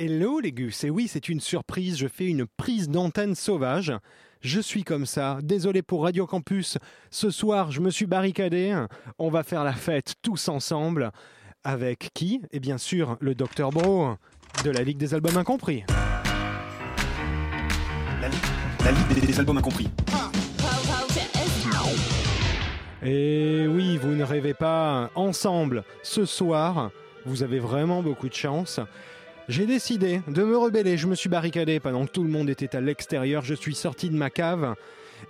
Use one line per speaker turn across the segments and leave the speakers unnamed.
Hello les gus, et oui c'est une surprise, je fais une prise d'antenne sauvage. Je suis comme ça, désolé pour Radio Campus, ce soir je me suis barricadé, on va faire la fête tous ensemble. Avec qui? Et bien sûr le Dr Bro de la Ligue des Albums Incompris.
La, Ligue- la Ligue des, des albums incompris.
Et oui, vous ne rêvez pas, ensemble, ce soir, vous avez vraiment beaucoup de chance. J'ai décidé de me rebeller, je me suis barricadé pendant que tout le monde était à l'extérieur, je suis sorti de ma cave.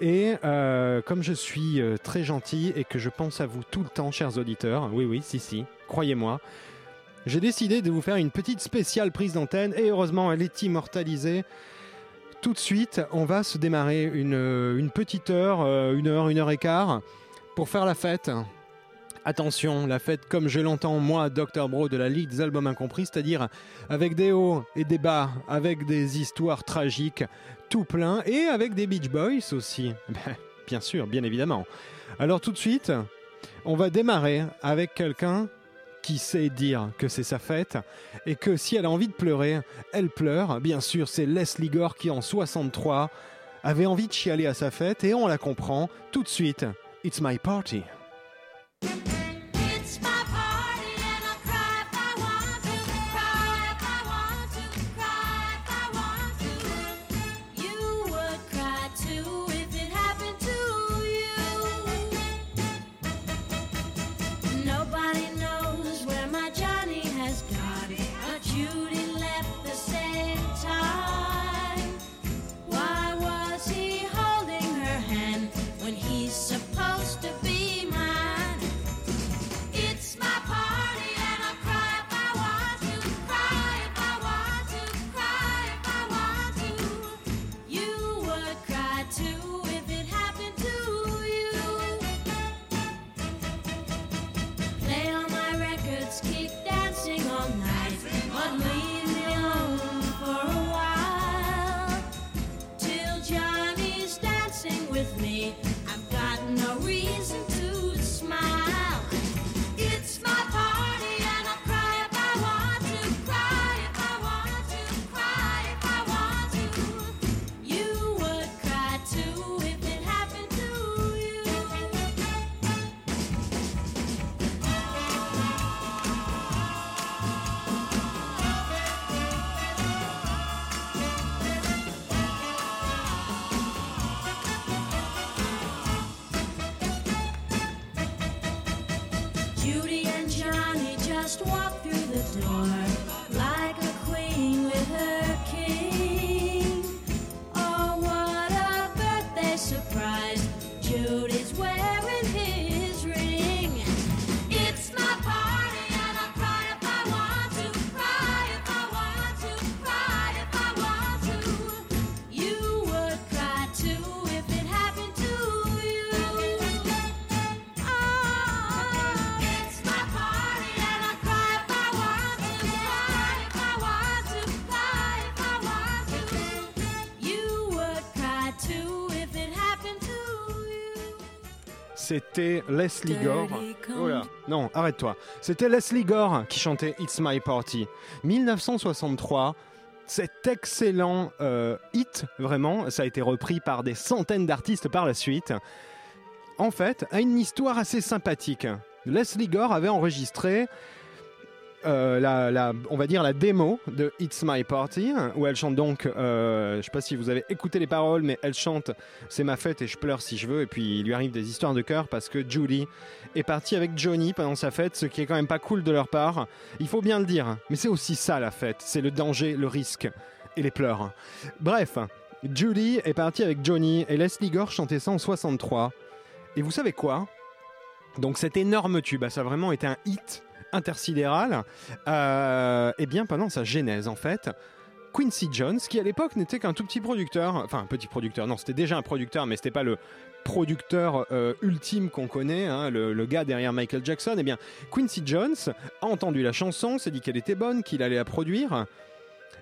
Et euh, comme je suis euh, très gentil et que je pense à vous tout le temps, chers auditeurs, oui oui, si si, croyez-moi, j'ai décidé de vous faire une petite spéciale prise d'antenne et heureusement elle est immortalisée. Tout de suite, on va se démarrer une, petite heure, euh, une heure, une heure et quart pour faire la fête. Attention, la fête comme je l'entends moi, Dr Bro de la Ligue des Albums Incompris, c'est-à-dire avec des hauts et des bas, avec des histoires tragiques, tout plein, et avec des Beach Boys aussi. Ben, Bien sûr, bien évidemment. Alors tout de suite, on va démarrer avec quelqu'un qui sait dire que c'est sa fête et que si elle a envie de pleurer, elle pleure. Bien sûr, c'est Leslie Gore qui en 63 avait envie de chialer à sa fête et on la comprend tout de suite. It's my party. C'était Leslie Gore. Oh là, non, arrête-toi. C'était Leslie Gore qui chantait It's My Party. 1963. Cet excellent euh, hit, vraiment, ça a été repris par des centaines d'artistes par la suite. En fait, a une histoire assez sympathique. Leslie Gore avait enregistré euh, la, on va dire la démo de It's My Party, où elle chante donc, euh, je sais pas si vous avez écouté les paroles, mais elle chante C'est ma fête et je pleure si je veux, et puis il lui arrive des histoires de cœur parce que Julie est partie avec Johnny pendant sa fête, ce qui est quand même pas cool de leur part. Il faut bien le dire, mais c'est aussi ça la fête, c'est le danger, le risque et les pleurs. Bref, Julie est partie avec Johnny et Leslie Gore chantait ça en 63. Et vous savez quoi? Donc cet énorme tube, ça a vraiment été un hit intersidéral. Euh, et bien pendant sa genèse en fait, Quincy Jones, qui à l'époque n'était qu'un tout petit producteur, enfin un petit producteur, non c'était déjà un producteur, mais c'était pas le producteur euh, ultime qu'on connaît, hein, le, le gars derrière Michael Jackson, eh bien Quincy Jones a entendu la chanson, s'est dit qu'elle était bonne, qu'il allait la produire,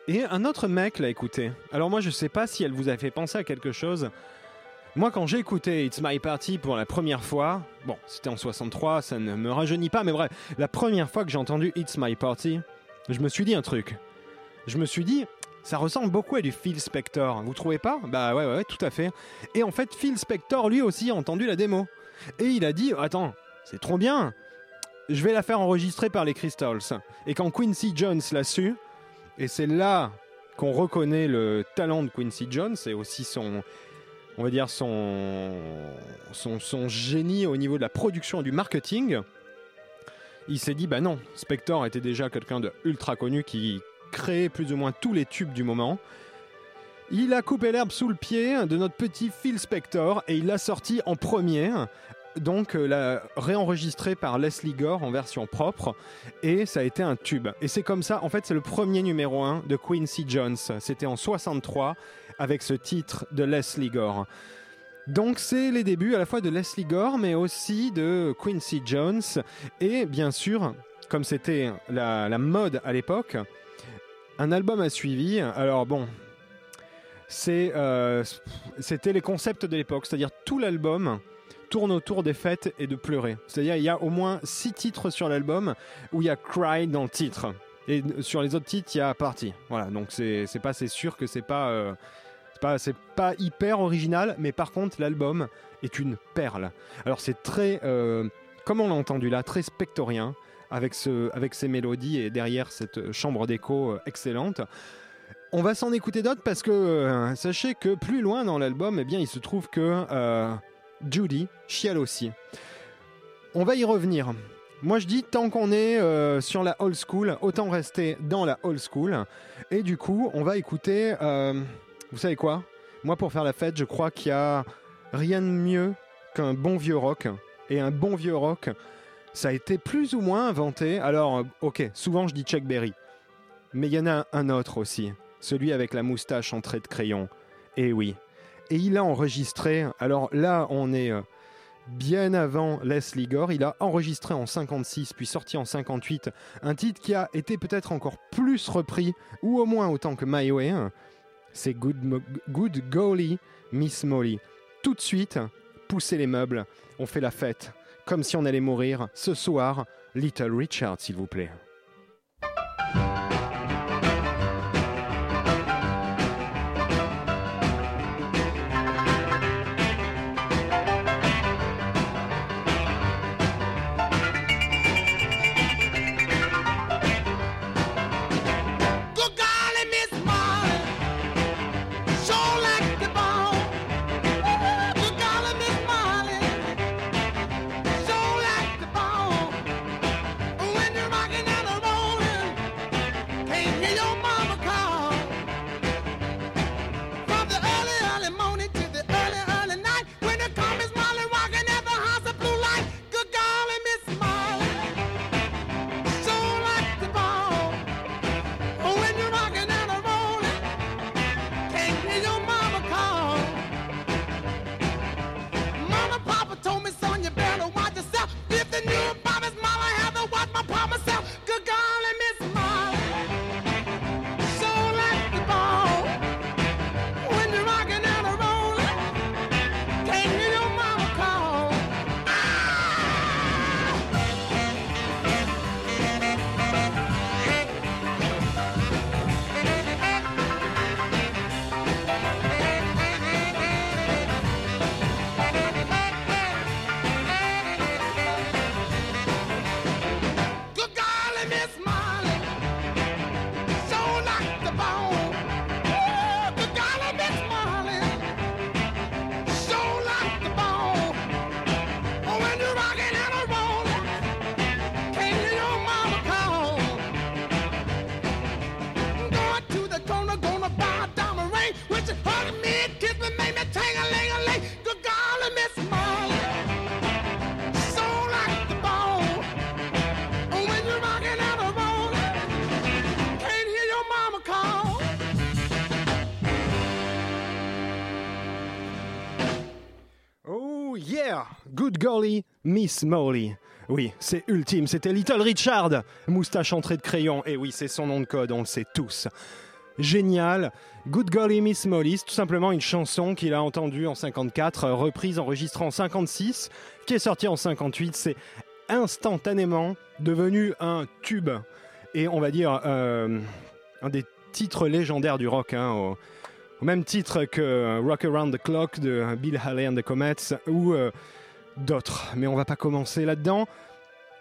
et un autre mec l'a écoutée. Alors moi je sais pas si elle vous a fait penser à quelque chose. Moi, quand j'ai écouté It's My Party pour la première fois, bon, c'était en 63, ça ne me rajeunit pas, mais bref, la première fois que j'ai entendu It's My Party, je me suis dit un truc. je me suis dit, ça ressemble beaucoup à du Phil Spector. Vous trouvez pas? Bah ouais, ouais, tout à fait. Et en fait, Phil Spector, lui aussi, a entendu la démo. Et il a dit, attends, c'est trop bien. Je vais la faire enregistrer par les Crystals. Et quand Quincy Jones l'a su, et c'est là qu'on reconnaît le talent de Quincy Jones et aussi son, on va dire son, son, génie au niveau de la production et du marketing. Il s'est dit, bah non, Spector était déjà quelqu'un de ultra connu qui créait plus ou moins tous les tubes du moment. Il a coupé l'herbe sous le pied de notre petit Phil Spector et il l'a sorti en premier. Donc euh, l'a réenregistré par Leslie Gore en version propre et ça a été un tube. Et c'est comme ça, en fait c'est le premier numéro 1 de Quincy Jones. C'était en 63 avec ce titre de Leslie Gore. Donc c'est les débuts à la fois de Leslie Gore mais aussi de Quincy Jones et bien sûr, comme c'était la, mode à l'époque, un album a suivi. Alors bon, euh, c'était les concepts de l'époque, c'est-à-dire tout l'album tourne autour des fêtes et de pleurer. C'est-à-dire il y a au moins six titres sur l'album où il y a Cry dans le titre. Et sur les autres titres, il y a Party. Voilà, donc c'est, c'est pas, c'est sûr que c'est pas, euh, c'est pas, pas hyper original, mais par contre l'album est une perle. Alors c'est très, euh, comme on l'a entendu là, très spectorien avec, ce, avec ces mélodies et derrière cette chambre d'écho euh, excellente. On va s'en écouter d'autres parce que euh, sachez que plus loin dans l'album, eh bien, il se trouve que Judy chiale aussi. On va y revenir. Moi je dis tant qu'on est sur la old school, autant rester dans la old school. Et du coup, on va écouter. Vous savez quoi? Moi pour faire la fête, je crois qu'il y a rien de mieux qu'un bon vieux rock. Et un bon vieux rock, ça a été plus ou moins inventé. Alors, euh, ok, souvent je dis Chuck Berry. Mais il y en a un autre aussi. Celui avec la moustache en trait de crayon. Et oui. Et il a enregistré. Alors là, on est euh, bien avant Leslie Gore. Il a enregistré en 56, puis sorti en 58. Un titre qui a été peut-être encore plus repris, ou au moins autant que My Way. C'est Good, Golly Miss Molly. Tout de suite, poussez les meubles. On fait la fête. Comme si on allait mourir. Ce soir, Little Richard, s'il vous plaît. Yeah Good Golly, Miss Molly. Oui, c'est ultime, c'était Little Richard, moustache en trait de crayon. Et oui, c'est son nom de code, on le sait tous. Génial. Good Golly Miss Molly, c'est tout simplement une chanson qu'il a entendue en 54, euh, reprise, enregistrée en 56, qui est sortie en 58. C'est instantanément devenu un tube. Et on va dire euh, un des titres légendaires du rock, hein, au même titre que Rock Around the Clock de Bill Haley and the Comets ou euh, d'autres. Mais on va pas commencer là-dedans.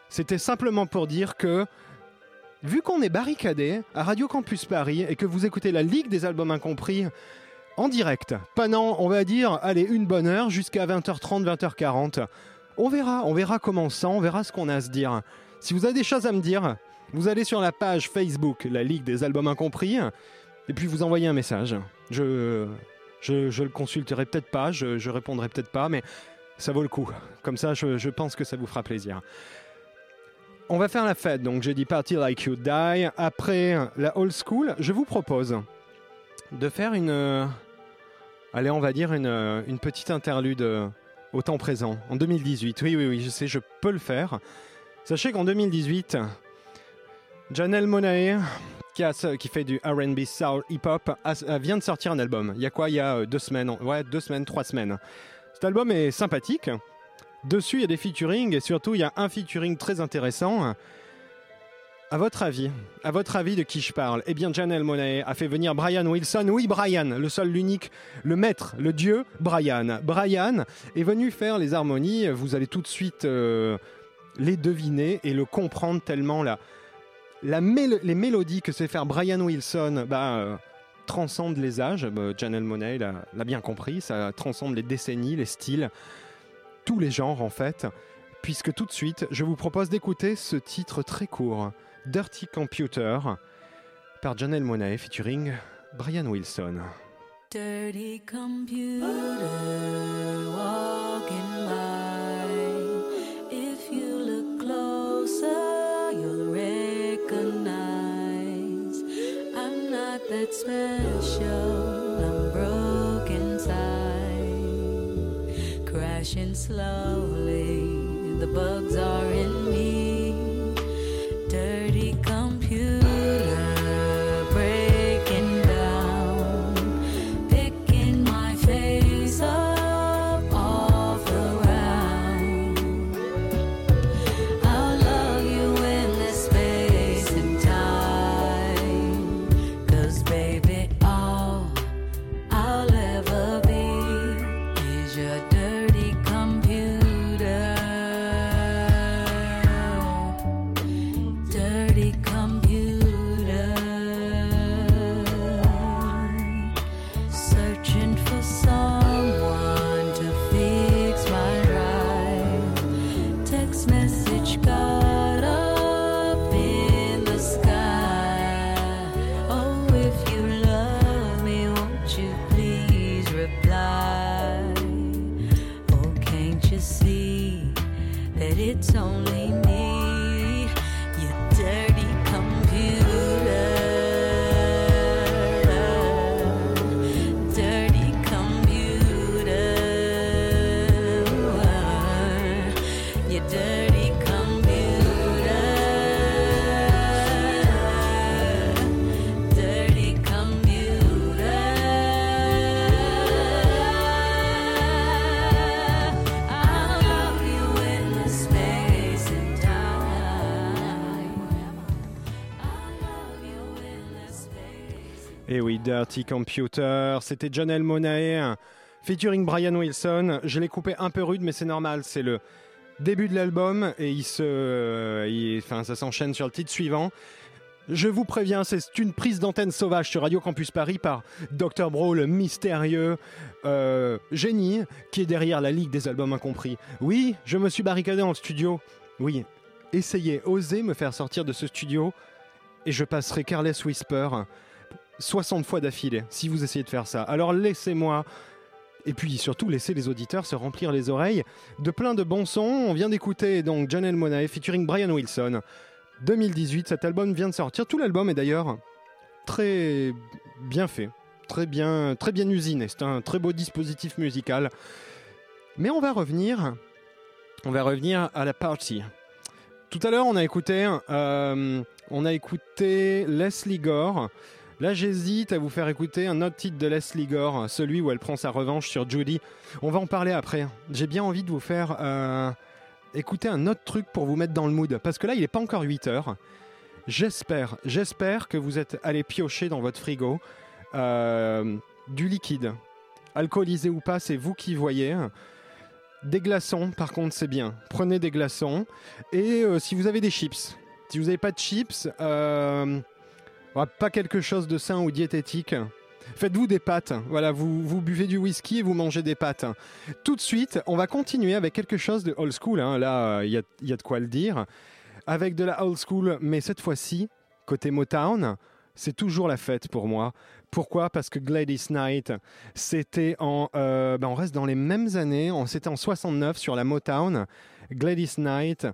C'était simplement pour dire que, vu qu'on est barricadé à Radio Campus Paris et que vous écoutez la Ligue des albums incompris en direct, pendant, on va dire, allez, une bonne heure jusqu'à 20h30, 20h40, on verra, on verra comment ça, on verra ce qu'on a à se dire. Si vous avez des choses à me dire, vous allez sur la page Facebook, la Ligue des albums incompris, et puis vous envoyez un message. Je, je, je le consulterai peut-être pas, je, je répondrai peut-être pas, mais ça vaut le coup. Comme ça, je, je pense que ça vous fera plaisir. On va faire la fête, donc j'ai dit Party Like You Die. Après la old school, je vous propose de faire une. euh, allez, on va dire une, euh, une petite interlude euh, au temps présent, en 2018. Oui, oui, oui, je sais, je peux le faire. Sachez qu'en 2018, Janelle Monae, ce- qui fait du RB soul hip-hop, a- a- vient de sortir un album. Il y a quoi? Il y a euh, deux semaines, ouais, deux semaines, trois semaines. Cet album est sympathique. Dessus, il y a des featuring et surtout, il y a un featuring très intéressant. À votre avis, à votre avis de qui je parle? Eh bien, Janelle Monae a fait venir Brian Wilson. Oui, Brian, le seul, l'unique, le maître, le dieu, Brian. Brian est venu faire les harmonies. Vous allez tout de suite euh, les deviner et le comprendre tellement la, les mélodies que sait faire Brian Wilson bah, euh, transcendent les âges. Bah, Janelle Monae l'a bien compris. Ça transcende les décennies, les styles, tous les genres en fait. Puisque tout de suite, je vous propose d'écouter ce titre très court, Dirty Computer, par Janelle Monae featuring Brian Wilson.
Dirty computer walking that special. I'm broken inside, crashing slowly. The bugs are in me. Dirty Computer,
c'était Janelle Monae, featuring Brian Wilson. Je l'ai coupé un peu rude, mais c'est normal, c'est le début de l'album et il se, il- enfin, ça s'enchaîne sur le titre suivant. Je vous préviens, c'est une prise d'antenne sauvage sur Radio Campus Paris par Dr. Bro, le mystérieux euh, génie qui est derrière la Ligue des albums incompris. Oui, je me suis barricadé en studio. Oui, essayez, osez me faire sortir de ce studio et je passerai Careless Whisper 60 fois d'affilée si vous essayez de faire ça. Alors laissez-moi et puis surtout laissez les auditeurs se remplir les oreilles de plein de bons sons. On vient d'écouter donc Janelle Monae featuring Brian Wilson. 2018, cet album vient de sortir. Tout l'album est d'ailleurs très bien fait, très bien, très bien usiné. C'est un très beau dispositif musical. Mais on va revenir, on va revenir à la partie. Tout à l'heure, on a écouté, euh, on a écouté Leslie Gore. Là, j'hésite à vous faire écouter un autre titre de Leslie Gore, celui où elle prend sa revanche sur Judy. On va en parler après. J'ai bien envie de vous faire euh, écouter un autre truc pour vous mettre dans le mood. Parce que là, il n'est pas encore 8 heures.
J'espère, j'espère que vous êtes allé piocher dans votre frigo euh, du liquide. Alcoolisé ou pas, c'est vous qui voyez. Des glaçons, par contre, c'est bien. Prenez des glaçons. Et euh, si vous avez des chips, si vous n'avez pas de chips, euh, pas quelque chose de sain ou diététique, faites-vous des pâtes. Voilà, vous, vous buvez du whisky et vous mangez des pâtes. Tout de suite, on va continuer avec quelque chose de old school. hein. Là, il y, a, de quoi le dire. Avec de la old school, mais cette fois-ci, côté Motown, c'est toujours la fête pour moi. Pourquoi? Parce que Gladys Knight, c'était en. euh, ben on reste dans les mêmes années. C'était en 69 sur la Motown. Gladys Knight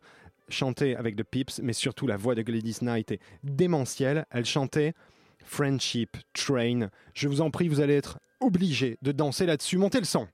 chantait avec The Pips, mais surtout la voix de Gladys Knight est démentielle. Elle chantait Friendship Train. Je vous en prie, vous allez être obligés de danser là-dessus. Montez le son.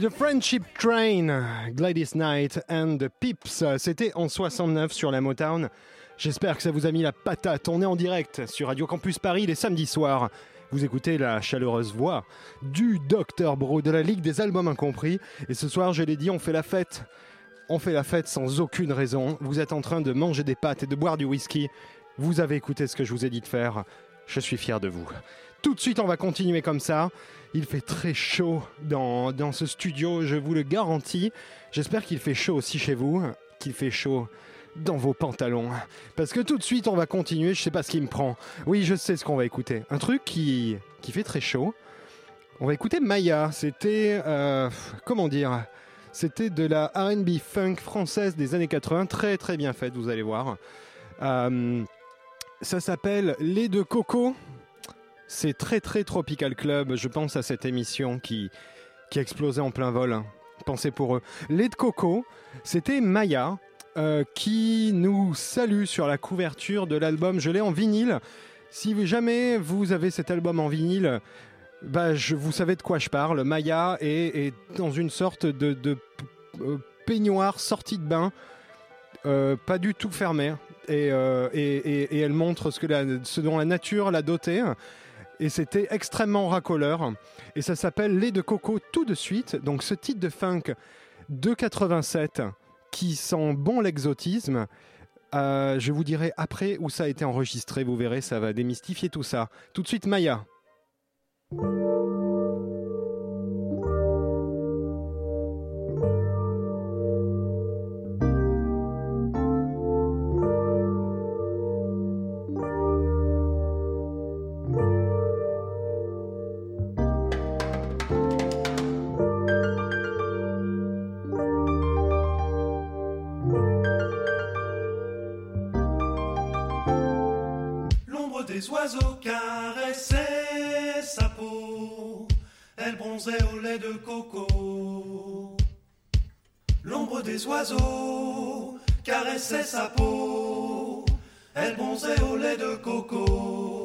The Friendship Train,
Gladys Knight and the Pips, c'était en 69 sur la Motown. J'espère que ça vous a mis la patate. On est en direct sur Radio Campus Paris les samedis soirs. Vous écoutez la chaleureuse voix du Dr Bro de la Ligue des Albums Incompris. Et ce soir, je l'ai dit, on fait la fête. On fait la fête sans aucune raison. Vous êtes en train de manger des pâtes et de boire du whisky. Vous avez écouté ce que je vous ai dit de faire.
Je suis fier de vous. Tout de suite, on va continuer comme ça. Il fait très chaud dans, dans ce studio, je vous le garantis. J'espère qu'il fait chaud aussi chez vous, qu'il fait chaud dans vos pantalons. Parce que tout de suite, on va continuer. Je sais pas ce qui me prend. Oui, je sais ce qu'on va écouter. Un truc qui, fait très chaud. On va écouter Maya. C'était. euh, comment dire? C'était de la RB funk française des années 80. Très, très bien faite, vous allez voir. Euh, ça s'appelle Les de Coco. C'est très, très Tropical Club. Je pense à cette émission qui, qui a explosé en plein vol. Pensez pour eux. Les de Coco, c'était Maya euh, qui nous salue sur la couverture de l'album. Je l'ai en vinyle. Si jamais vous avez cet album en vinyle, bah, je, vous savez de quoi je parle. Maya est, dans une sorte de, euh, peignoir sorti de bain, euh, pas du tout fermé. Et, et- et- elle montre ce, que la- ce dont la nature l'a doté. Et c'était extrêmement racoleur. Et ça s'appelle Lait de coco tout de suite. Donc ce titre de funk de 87 qui sent bon l'exotisme. Euh, je vous dirai après où ça a été enregistré. Vous verrez, ça va démystifier tout ça. Tout de suite, Maya.
Des oiseaux caressait sa peau, elle bronzait au lait de coco. L'ombre des oiseaux caressait sa peau, elle bronzait au lait de coco.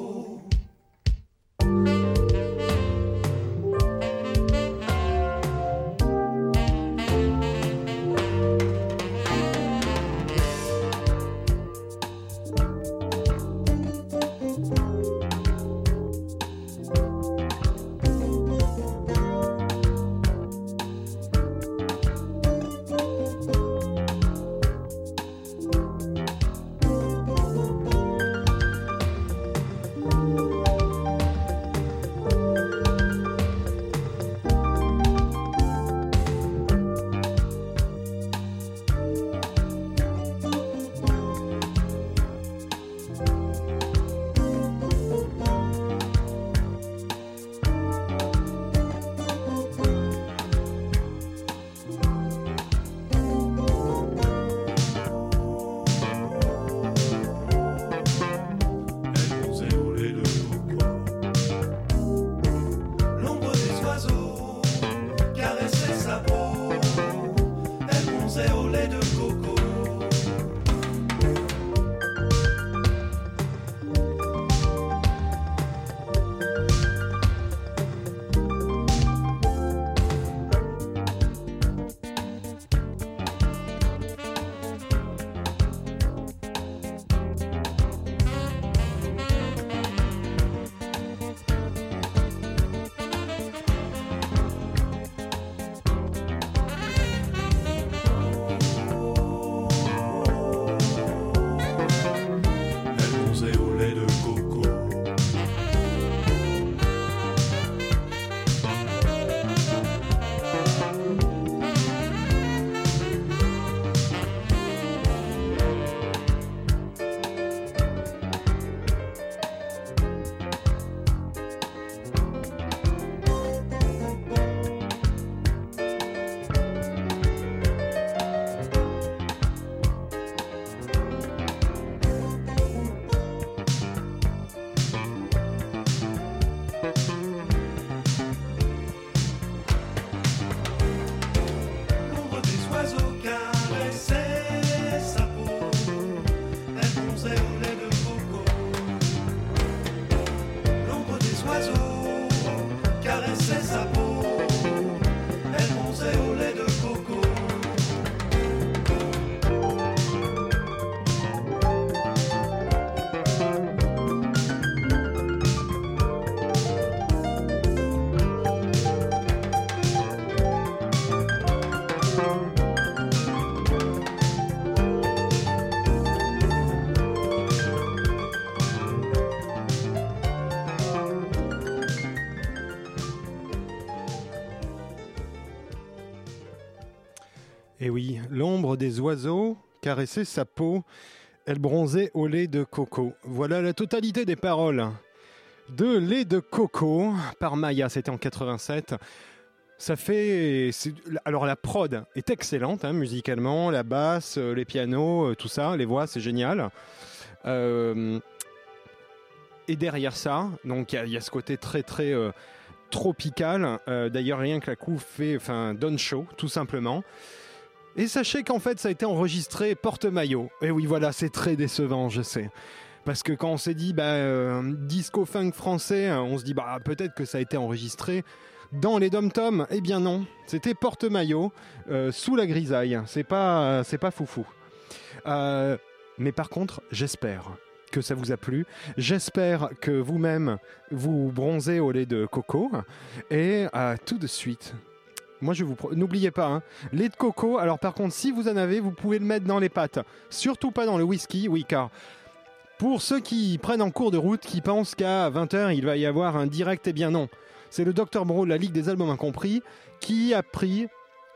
L'ombre des oiseaux caressait sa peau, elle bronzait au lait de coco.
Voilà la totalité des paroles de lait de coco par Maya, c'était en 87. Ça fait. Alors la prod est excellente hein, musicalement, la basse, euh, les pianos, euh, tout ça, les voix, c'est génial. Euh, et derrière ça, donc il y a- ce côté très très tropical. D'ailleurs, rien que la coupe fait, enfin, donne chaud, tout simplement. Et sachez qu'en fait, ça a été enregistré porte-maillot. Et oui, voilà, c'est très décevant, je sais. Parce que quand on s'est dit, bah, euh, disco funk français, on se dit, bah, peut-être que ça a été enregistré dans les dom-toms. Eh bien non, c'était porte-maillot, euh, sous la grisaille. C'est pas, c'est pas foufou. Euh, mais par contre, j'espère que ça vous a plu. J'espère que vous-même, vous bronzez au lait de coco. Et euh, tout de suite, moi je vous... N'oubliez pas, hein, lait de coco, alors par contre, si vous en avez, vous pouvez le mettre dans les pâtes. Surtout pas dans le whisky, oui, car pour ceux qui prennent en cours de route, qui pensent qu'à 20h, il va y avoir un direct, eh bien non. C'est le Dr Bro, la Ligue des Albums Incompris, qui a pris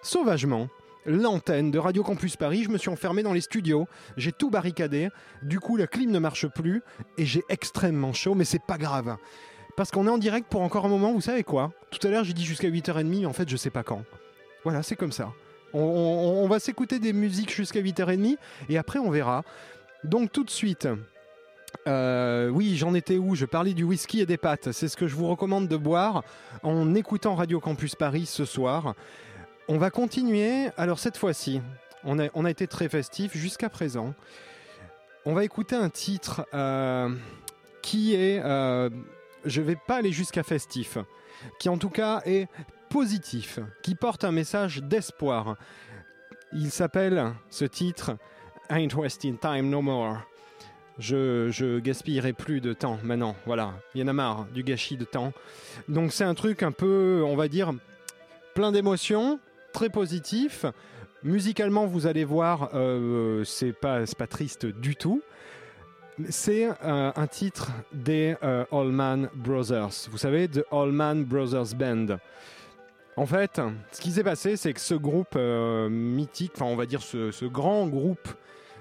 sauvagement l'antenne de Radio Campus Paris. Je me suis enfermé dans les studios, j'ai tout barricadé. Du coup, la clim ne marche plus et j'ai extrêmement chaud, mais c'est pas grave. Parce qu'on est en direct pour encore un moment, vous savez quoi? Tout à l'heure, j'ai dit jusqu'à 8h30, mais en fait, je sais pas quand. Voilà, c'est comme ça. On, va s'écouter des musiques jusqu'à 8h30 et après, on verra. Donc, tout de suite. euh, oui, j'en étais où? Je parlais du whisky et des pâtes. C'est ce que je vous recommande de boire en écoutant Radio Campus Paris ce soir. On va continuer. Alors cette fois-ci, on a, on a été très festif jusqu'à présent. On va écouter un titre euh, qui est, euh, je vais pas aller jusqu'à festif, qui en tout cas est positif, qui porte un message d'espoir. Il s'appelle ce titre Ain't Wasting Time No More. Je, gaspillerai plus de temps maintenant. Voilà, il y en a marre du gâchis de temps. Donc c'est un truc un peu, on va dire, plein d'émotions, très positif. Musicalement, vous allez voir, euh, c'est pas, pas triste du tout. C'est euh, un titre des euh, Allman Brothers. Vous savez, The Allman Brothers Band. En fait, ce qui s'est passé, c'est que ce groupe euh, mythique, enfin on va dire ce, grand groupe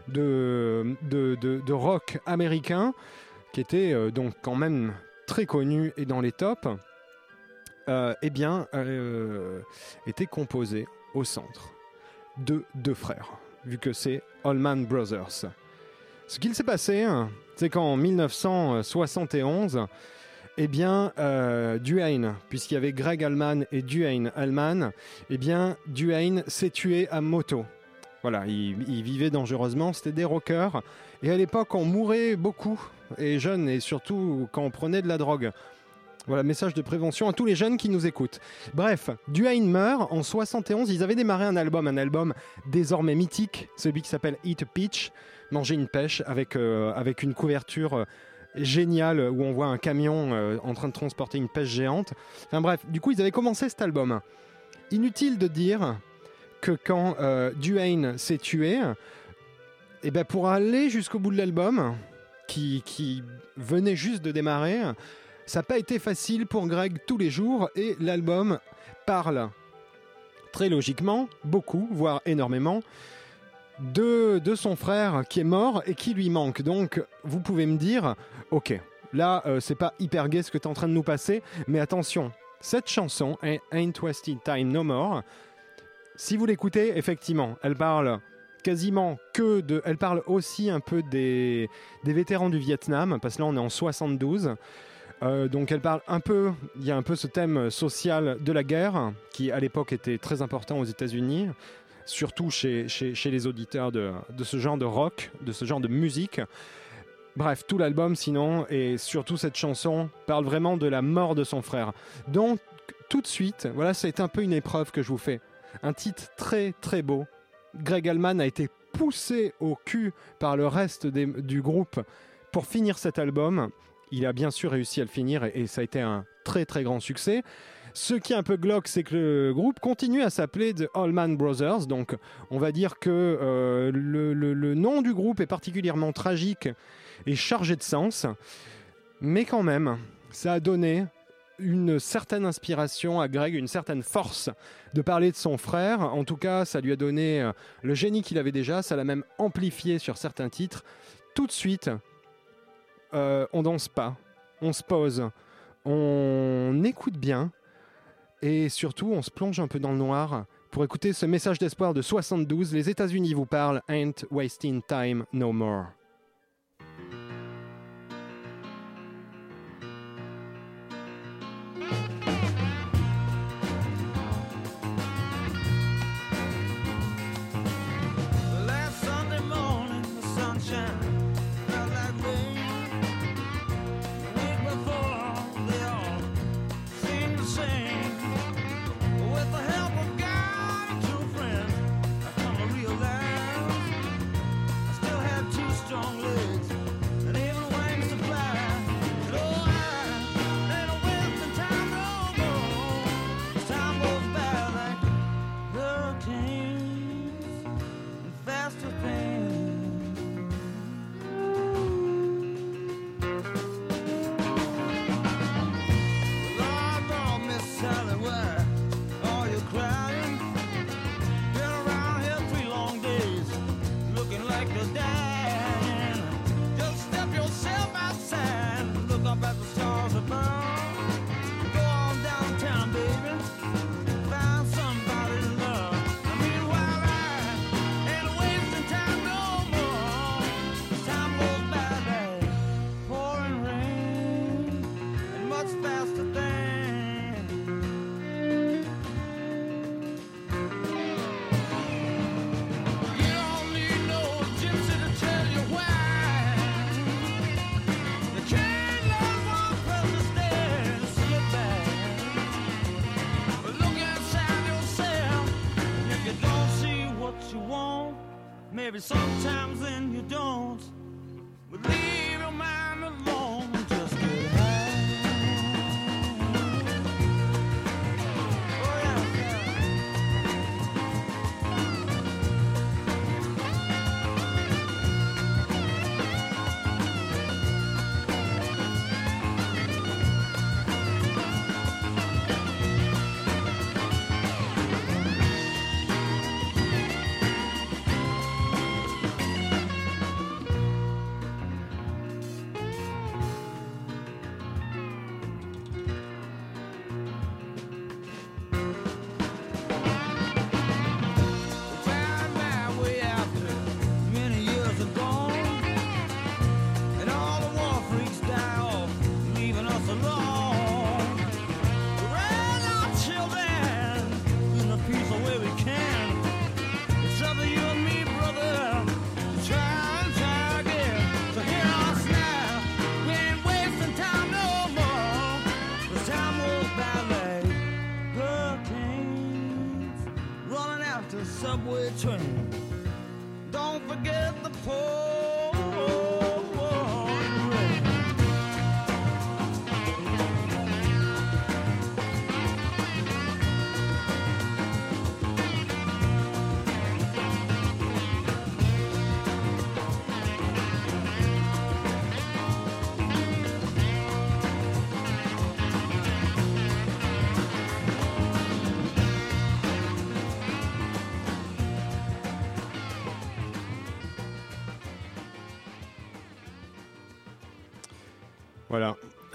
de, de, de- de rock américain, qui était donc quand même très connu et dans les tops, eh bien, était composé au centre de deux frères, vu que c'est Allman Brothers. Ce qu'il s'est passé, hein, c'est qu'en 1971, eh bien, euh, Duane, puisqu'il y avait Greg Allman et Duane Allman, eh bien, Duane s'est tué à moto. Voilà, il, vivait dangereusement, c'était des rockers. Et à l'époque, on mourait beaucoup, et jeunes, et surtout quand on prenait de la drogue. Voilà, message de prévention à tous les jeunes qui nous écoutent. Bref, Duane meurt en 71. Ils avaient démarré un album, un album désormais mythique, celui qui s'appelle Eat a Peach, manger une pêche, avec, euh, avec une couverture euh, géniale où on voit un camion euh, en train de transporter une pêche géante. Enfin bref, du coup, ils avaient commencé cet album. Inutile de dire que quand Duane s'est tué, et ben pour aller jusqu'au bout de l'album, qui, qui venait juste de démarrer, ça n'a pas été facile pour Greg tous les jours et l'album parle très logiquement, beaucoup, voire énormément, de, son frère qui est mort et qui lui manque. Donc vous pouvez me dire, ok, là euh, c'est pas hyper gay ce que tu es en train de nous passer, mais attention, cette chanson, Ain't Wasted Time No More, si vous l'écoutez, effectivement, elle parle quasiment que de... Elle parle aussi un peu des, des vétérans du Vietnam, parce que là on est en 72. Euh, donc elle parle un peu, il y a un peu ce thème social de la guerre, qui à l'époque était très important aux États-Unis, surtout chez, les auditeurs de, ce genre de rock, de ce genre de musique. Bref, tout l'album sinon, et surtout cette chanson, parle vraiment de la mort de son frère. Donc tout de suite, voilà, c'est un peu une épreuve que je vous fais. Un titre très très beau. Greg Allman a été poussé au cul par le reste du groupe pour finir cet album. Il a bien sûr réussi à le finir et ça a été un très très grand succès. Ce qui est un peu glauque, c'est que le groupe continue à s'appeler The Allman Brothers. Donc, on va dire que euh, le, nom du groupe est particulièrement tragique et chargé de sens. Mais quand même, ça a donné
une certaine inspiration à Greg, une certaine force de parler de son frère. En tout cas, ça lui a donné euh, le génie qu'il avait déjà, ça l'a même amplifié sur certains titres. Tout de suite, euh, on danse pas, on se pose, on écoute bien et surtout on se plonge un peu dans le noir pour écouter ce message d'espoir de 72. Les États-Unis vous parlent, ain't wasting time no more.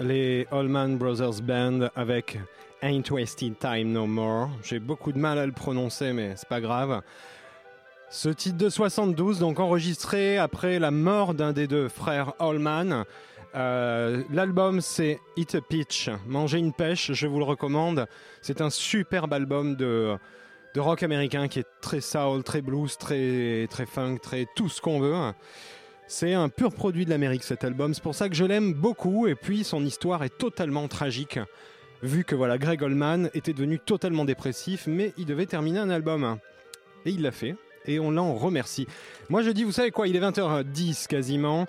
Les Allman Brothers Band avec Ain't Wasted Time No More. J'ai beaucoup de mal à le prononcer, mais c'est pas grave. Ce titre de 72, donc enregistré après la mort d'un des deux frères Allman. Euh, L'album c'est Eat a Peach, Manger une pêche, je vous le recommande. C'est un superbe album de, de rock américain qui est très soul, très blues, très, très funk, très tout ce qu'on veut. C'est un pur produit de l'Amérique cet album, c'est pour ça que je l'aime beaucoup et puis son histoire est totalement tragique vu que voilà Greg Allman était devenu totalement dépressif mais il devait terminer un album et il l'a fait et on l'en remercie. Moi je dis vous savez quoi, il est 20h10 quasiment.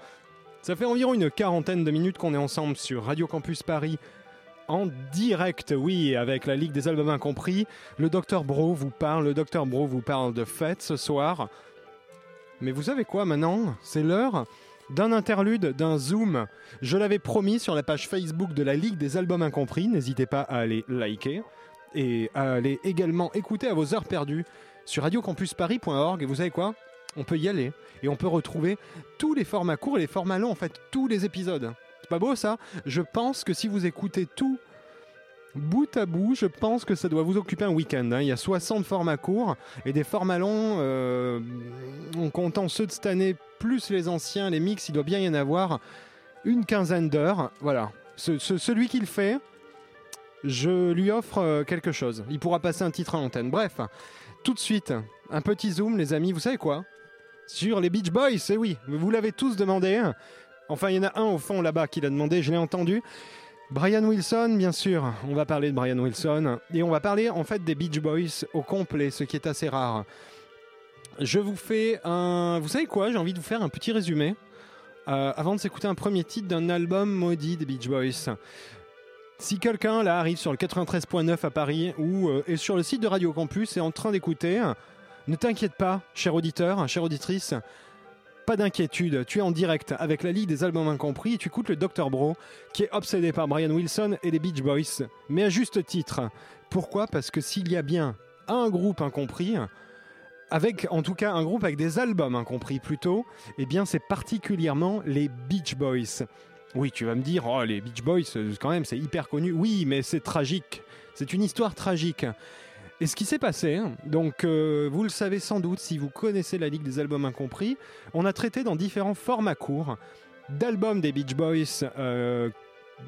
Ça fait environ une quarantaine de minutes qu'on est ensemble sur Radio Campus Paris en direct, oui, avec la Ligue des Albums Incompris. Le Docteur Bro vous parle, le Docteur Bro vous parle de fête ce soir. Mais vous savez quoi maintenant C'est l'heure
d'un interlude, d'un zoom. Je l'avais promis sur la page Facebook de la Ligue des Albums Incompris. N'hésitez pas à aller liker et à aller également écouter à vos heures perdues sur radiocampusparis.org. Et vous savez quoi? On peut y aller et on peut retrouver tous les formats courts et les formats longs, en fait, tous les épisodes. C'est pas beau ça? Je pense que si vous écoutez tout bout à bout, je pense que ça doit vous occuper un week-end. hein. Il y a 60 formats courts et des formats longs, euh, en comptant ceux de cette année, plus les anciens, les mix, il doit bien y en avoir une quinzaine d'heures. Voilà. Ce- ce- celui qui le fait, je lui offre euh, quelque chose. Il pourra passer un titre à l'antenne. Bref, tout de suite, un petit zoom, les amis. Vous savez quoi? Sur les Beach Boys, c'est oui. Vous l'avez tous demandé. Enfin, il y en a un au fond là-bas qui l'a demandé, je l'ai entendu. Brian Wilson, bien sûr, on va parler de Brian Wilson et on va parler en fait des Beach Boys au complet, ce qui est assez rare. Je vous fais un. Vous savez quoi? J'ai envie de vous faire un petit résumé euh, avant de s'écouter un premier titre d'un album maudit des Beach Boys. Si quelqu'un là arrive sur le 93.9 à Paris ou euh, est sur le site de Radio Campus et en train d'écouter, ne t'inquiète pas, cher auditeur, chère auditrice. Pas d'inquiétude, tu es en direct avec la Ligue des Albums Incompris tu écoutes le Dr Bro qui est obsédé par Brian Wilson et les Beach Boys, mais à juste titre. Pourquoi? Parce que s'il y a bien un groupe incompris, avec en tout cas un groupe avec des albums incompris plutôt, eh bien c'est particulièrement les Beach Boys. Oui, tu vas me dire, oh les Beach Boys, euh, quand même c'est hyper connu. Oui, mais c'est tragique. C'est une histoire tragique. Et ce qui s'est passé, donc euh, vous le savez sans doute si vous connaissez la Ligue des albums incompris, on a traité dans différents formats courts d'albums des Beach Boys euh,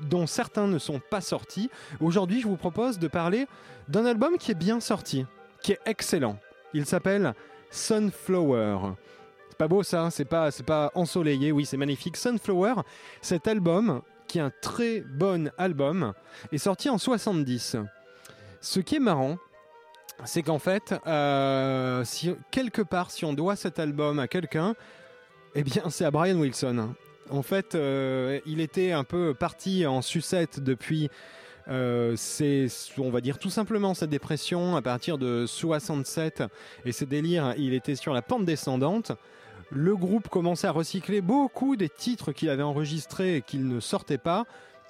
dont certains ne sont pas sortis. Aujourd'hui, je vous propose de parler d'un album qui est bien sorti, qui est excellent. Il s'appelle Sunflower. C'est pas beau ça, c'est pas, c'est pas ensoleillé, oui, c'est magnifique. Sunflower, cet album, qui est un très bon album, est sorti en 70. Ce qui est marrant, c'est qu'en fait, euh, quelque part, si on doit cet album à quelqu'un, eh bien, c'est à Brian Wilson. En fait, euh, il était un peu parti en sucette depuis, euh, on va dire tout simplement sa dépression à partir de 67 et ses délires. Il était sur la pente descendante. Le groupe commençait à recycler beaucoup des titres qu'il avait enregistrés et qu'il ne sortait pas.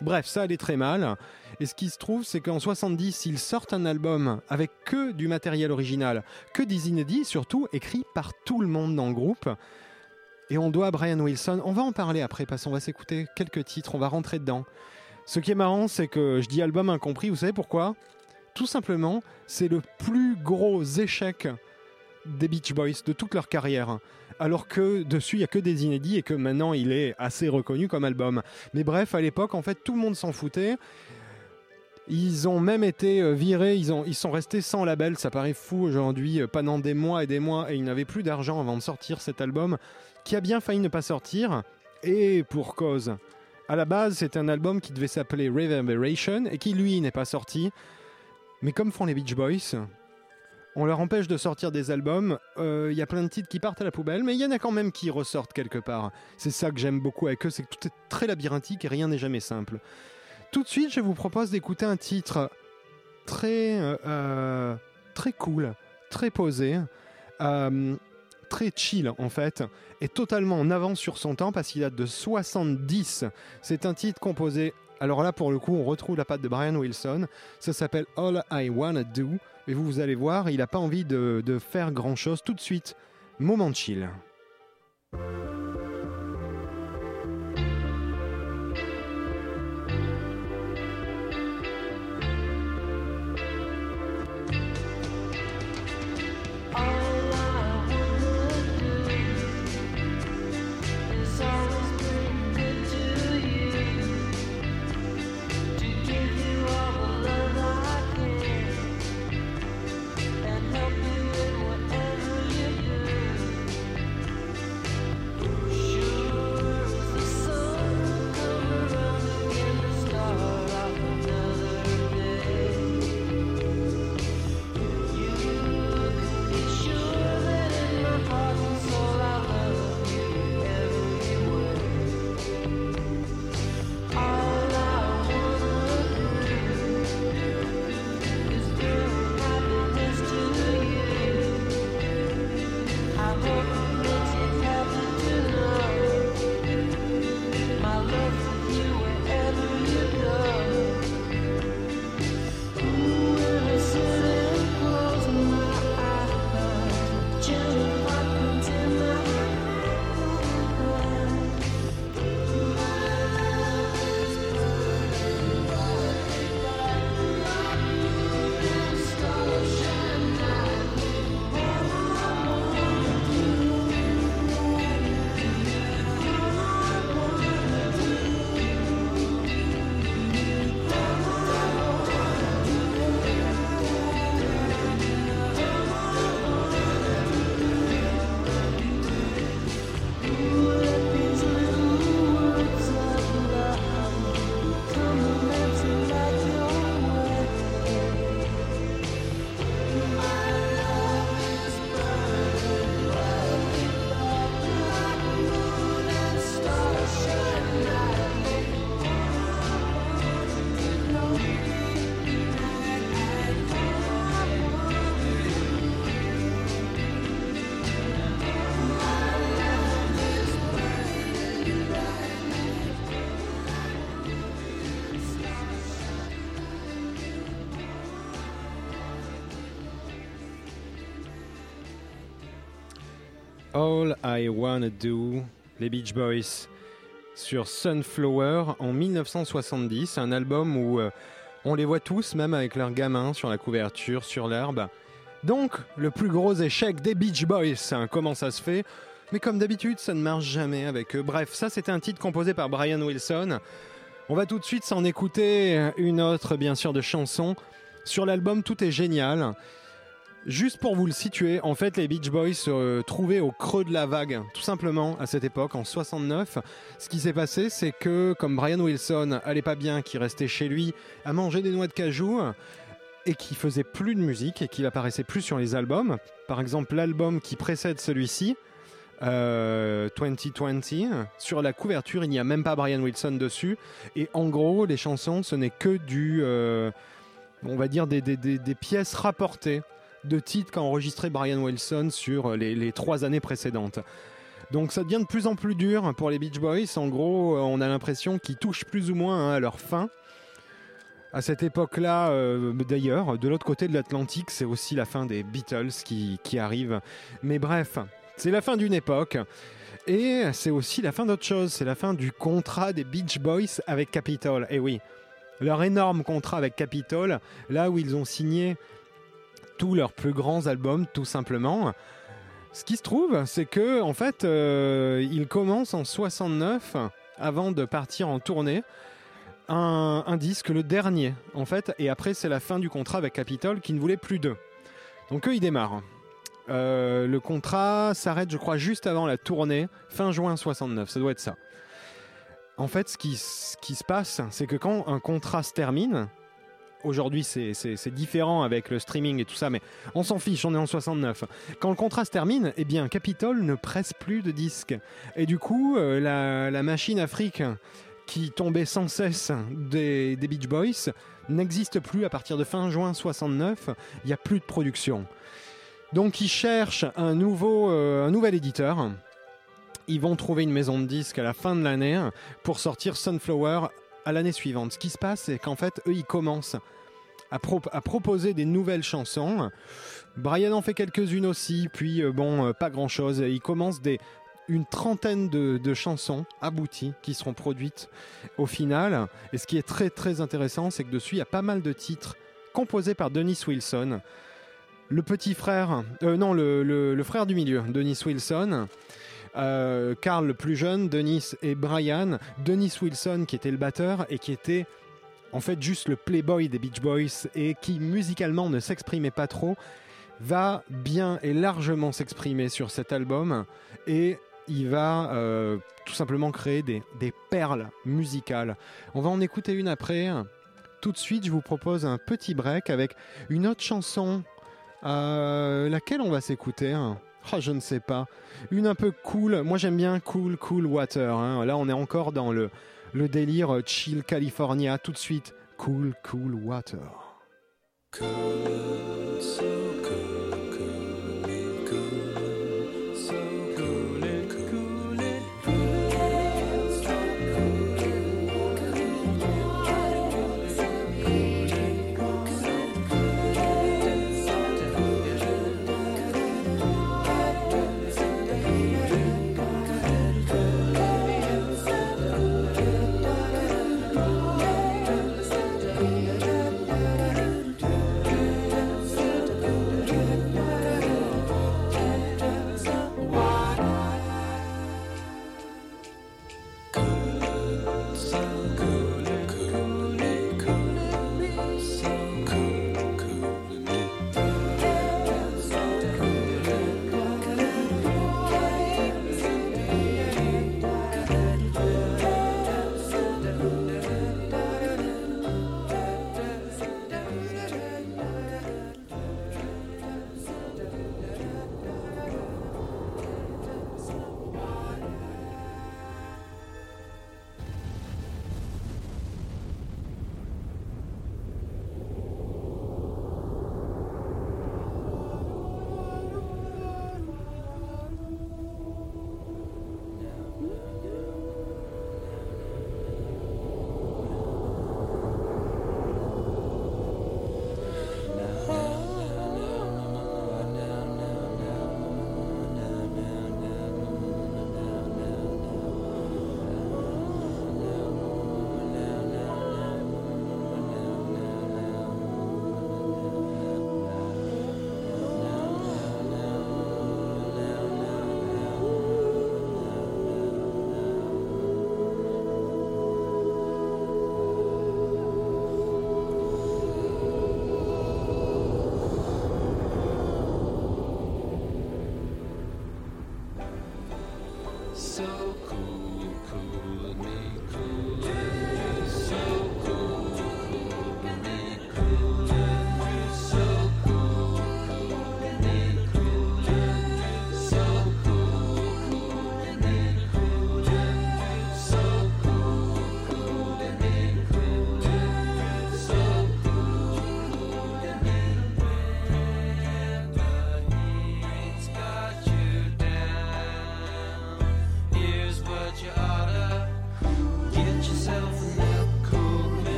Bref, ça allait très mal. Et ce qui se trouve, c'est qu'en 70, ils sortent un album avec que du matériel original, que des inédits, surtout écrits par tout le monde dans le groupe. Et on doit à Brian Wilson, on va en parler après, parce qu'on va s'écouter quelques titres, on va rentrer dedans. Ce qui est marrant, c'est que je dis album incompris, vous savez pourquoi? Tout simplement, c'est le plus gros échec des Beach Boys de toute leur carrière. Alors que dessus, il n'y a que des inédits et que maintenant, il est assez reconnu comme album. Mais bref, à l'époque, en fait, tout le monde s'en foutait. Ils ont même été euh, virés, ils, ont, ils sont restés sans label, ça paraît fou aujourd'hui, euh, pendant des mois et des mois, et ils n'avaient plus d'argent avant de sortir cet album, qui a bien failli ne pas sortir, et pour cause. À la base, c'est un album qui devait s'appeler Reverberation, et qui lui n'est pas sorti. Mais comme font les Beach Boys, on leur empêche de sortir des albums, euh, il y a plein de titres qui partent à la poubelle, mais il y en a quand même qui ressortent quelque part. C'est ça que j'aime beaucoup avec eux, c'est que tout est très labyrinthique et rien n'est jamais simple. Tout de suite, je vous propose d'écouter un titre très, euh, euh, très cool, très posé, euh, très chill en fait, et totalement en avance sur son temps parce qu'il date de 70. C'est un titre composé. Alors là, pour le coup, on retrouve la patte de Brian Wilson. Ça s'appelle All I Wanna Do. Et vous, vous allez voir, il n'a pas envie de, faire grand chose tout de suite. Moment de chill. All I Wanna Do, les Beach Boys, sur Sunflower en 1970, un album où euh, on les voit tous, même avec leurs gamins sur la couverture, sur l'herbe. Donc, le plus gros échec des Beach Boys, hein, comment ça se fait? Mais comme d'habitude, ça ne marche jamais avec eux. Bref, ça c'était un titre composé par Brian Wilson. On va tout de suite s'en écouter une autre, bien sûr, de chanson. Sur l'album, tout est génial. Juste pour vous le situer, en fait, les Beach Boys se trouvaient au creux de la vague, tout simplement, à cette époque, en 69. Ce qui s'est passé, c'est que, comme Brian Wilson allait pas bien, qui restait chez lui à manger des noix de cajou, et qui faisait plus de musique, et qui apparaissait plus sur les albums, par exemple, l'album qui précède celui-ci, euh, 2020, sur la couverture, il n'y a même pas Brian Wilson dessus, et en gros, les chansons, ce n'est que du... euh, on va dire des pièces rapportées de titres qu'a enregistré Brian Wilson sur les, les trois années précédentes. Donc ça devient de plus en plus dur pour les Beach Boys. En gros, euh, on a l'impression qu'ils touchent plus ou moins hein, à leur fin. À cette époque-là, euh, d'ailleurs, de l'autre côté de l'Atlantique, c'est aussi la fin des Beatles qui, qui arrive. Mais bref, c'est la fin d'une époque. Et c'est aussi la fin d'autre chose. C'est la fin du contrat des Beach Boys avec Capitol. Et oui, leur énorme contrat avec Capitol, là où ils ont signé tous leurs plus grands albums, tout simplement. Ce qui se trouve, c'est que en fait, euh, ils commencent en 69, avant de partir en tournée, un, disque, le dernier, en fait, et après c'est la fin du contrat avec Capitol qui ne voulait plus d'eux. Donc eux, ils démarrent. Euh, le contrat s'arrête, je crois, juste avant la tournée, fin juin 69, ça doit être ça. En fait, ce qui se passe, c'est que quand un contrat se termine, aujourd'hui c'est- différent avec le streaming et tout ça, mais on s'en fiche, on est en 69. Quand le contrat se termine, eh bien Capitol ne presse plus de disques. Et du coup, euh, la, machine Afrique qui tombait sans cesse des, des Beach Boys n'existe plus à partir de fin juin 69. Il n'y a plus de production. Donc ils cherchent un, nouveau, euh, un nouvel éditeur. Ils vont trouver une maison de disques à la fin de l'année pour sortir Sunflower à l'année suivante. Ce qui se passe, c'est qu'en fait, eux, ils commencent à, pro- à proposer des nouvelles chansons. Brian en fait quelques-unes aussi, puis euh, bon, euh, pas grand-chose. Ils commencent des, une trentaine de, chansons abouties qui seront produites au final. Et ce qui est très très intéressant, c'est que dessus, il y a pas mal de titres composés par Dennis Wilson. Le petit frère, euh, non, le, le- le frère du milieu, Dennis Wilson. Euh, Carl le plus jeune, Denis et Brian. Denis Wilson qui était le batteur et qui était en fait juste le playboy des Beach Boys et qui musicalement ne s'exprimait pas trop, va bien et largement s'exprimer sur cet album et il va euh, tout simplement créer des, des perles musicales. On va en écouter une après. Tout de suite, je vous propose un petit break avec une autre chanson. Euh, laquelle on va s'écouter Ah, Je ne sais pas. Une un peu cool. Moi, j'aime bien Cool, Cool Water. hein. Là, on est encore dans le, le délire chill California. Tout de suite, Cool, Cool Water.
Thank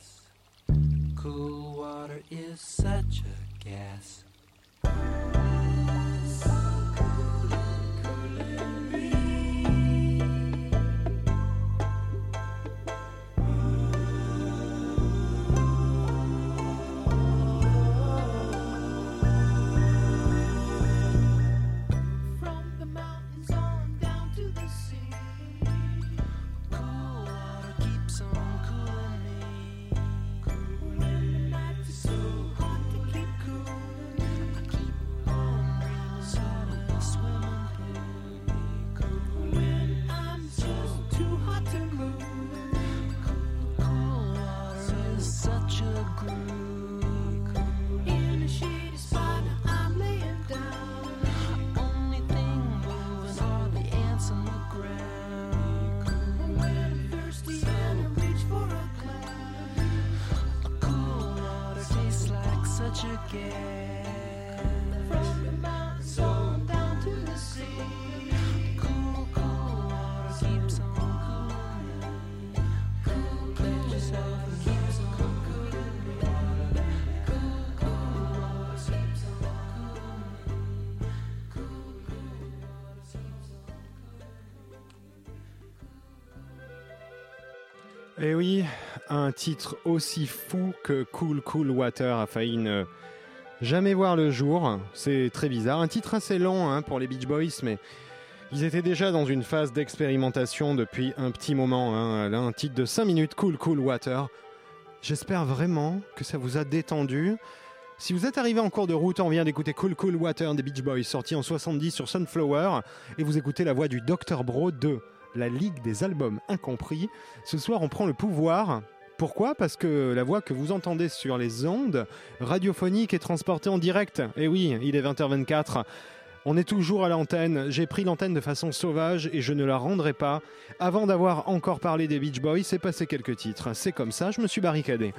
in
oui, un titre aussi fou que Cool Cool Water a failli ne jamais voir le jour. C'est très bizarre. Un titre assez long hein, pour les Beach Boys, mais ils étaient déjà dans une phase d'expérimentation depuis un petit moment. hein. Un titre de 5 minutes, Cool Cool Water. J'espère vraiment que ça vous a détendu. Si vous êtes arrivé en cours de route, on vient d'écouter Cool Cool Water des Beach Boys, sorti en 70 sur Sunflower, et vous écoutez la voix du Dr Bro de la Ligue des albums incompris. Ce soir, on prend le pouvoir. Pourquoi? Parce que la voix que vous entendez sur les ondes radiophoniques est transportée en direct. Et oui, il est 20h24. On est toujours à l'antenne. J'ai pris l'antenne de façon sauvage et je ne la rendrai pas. Avant d'avoir encore parlé des Beach Boys, c'est passé quelques titres. C'est comme ça, je me suis barricadé.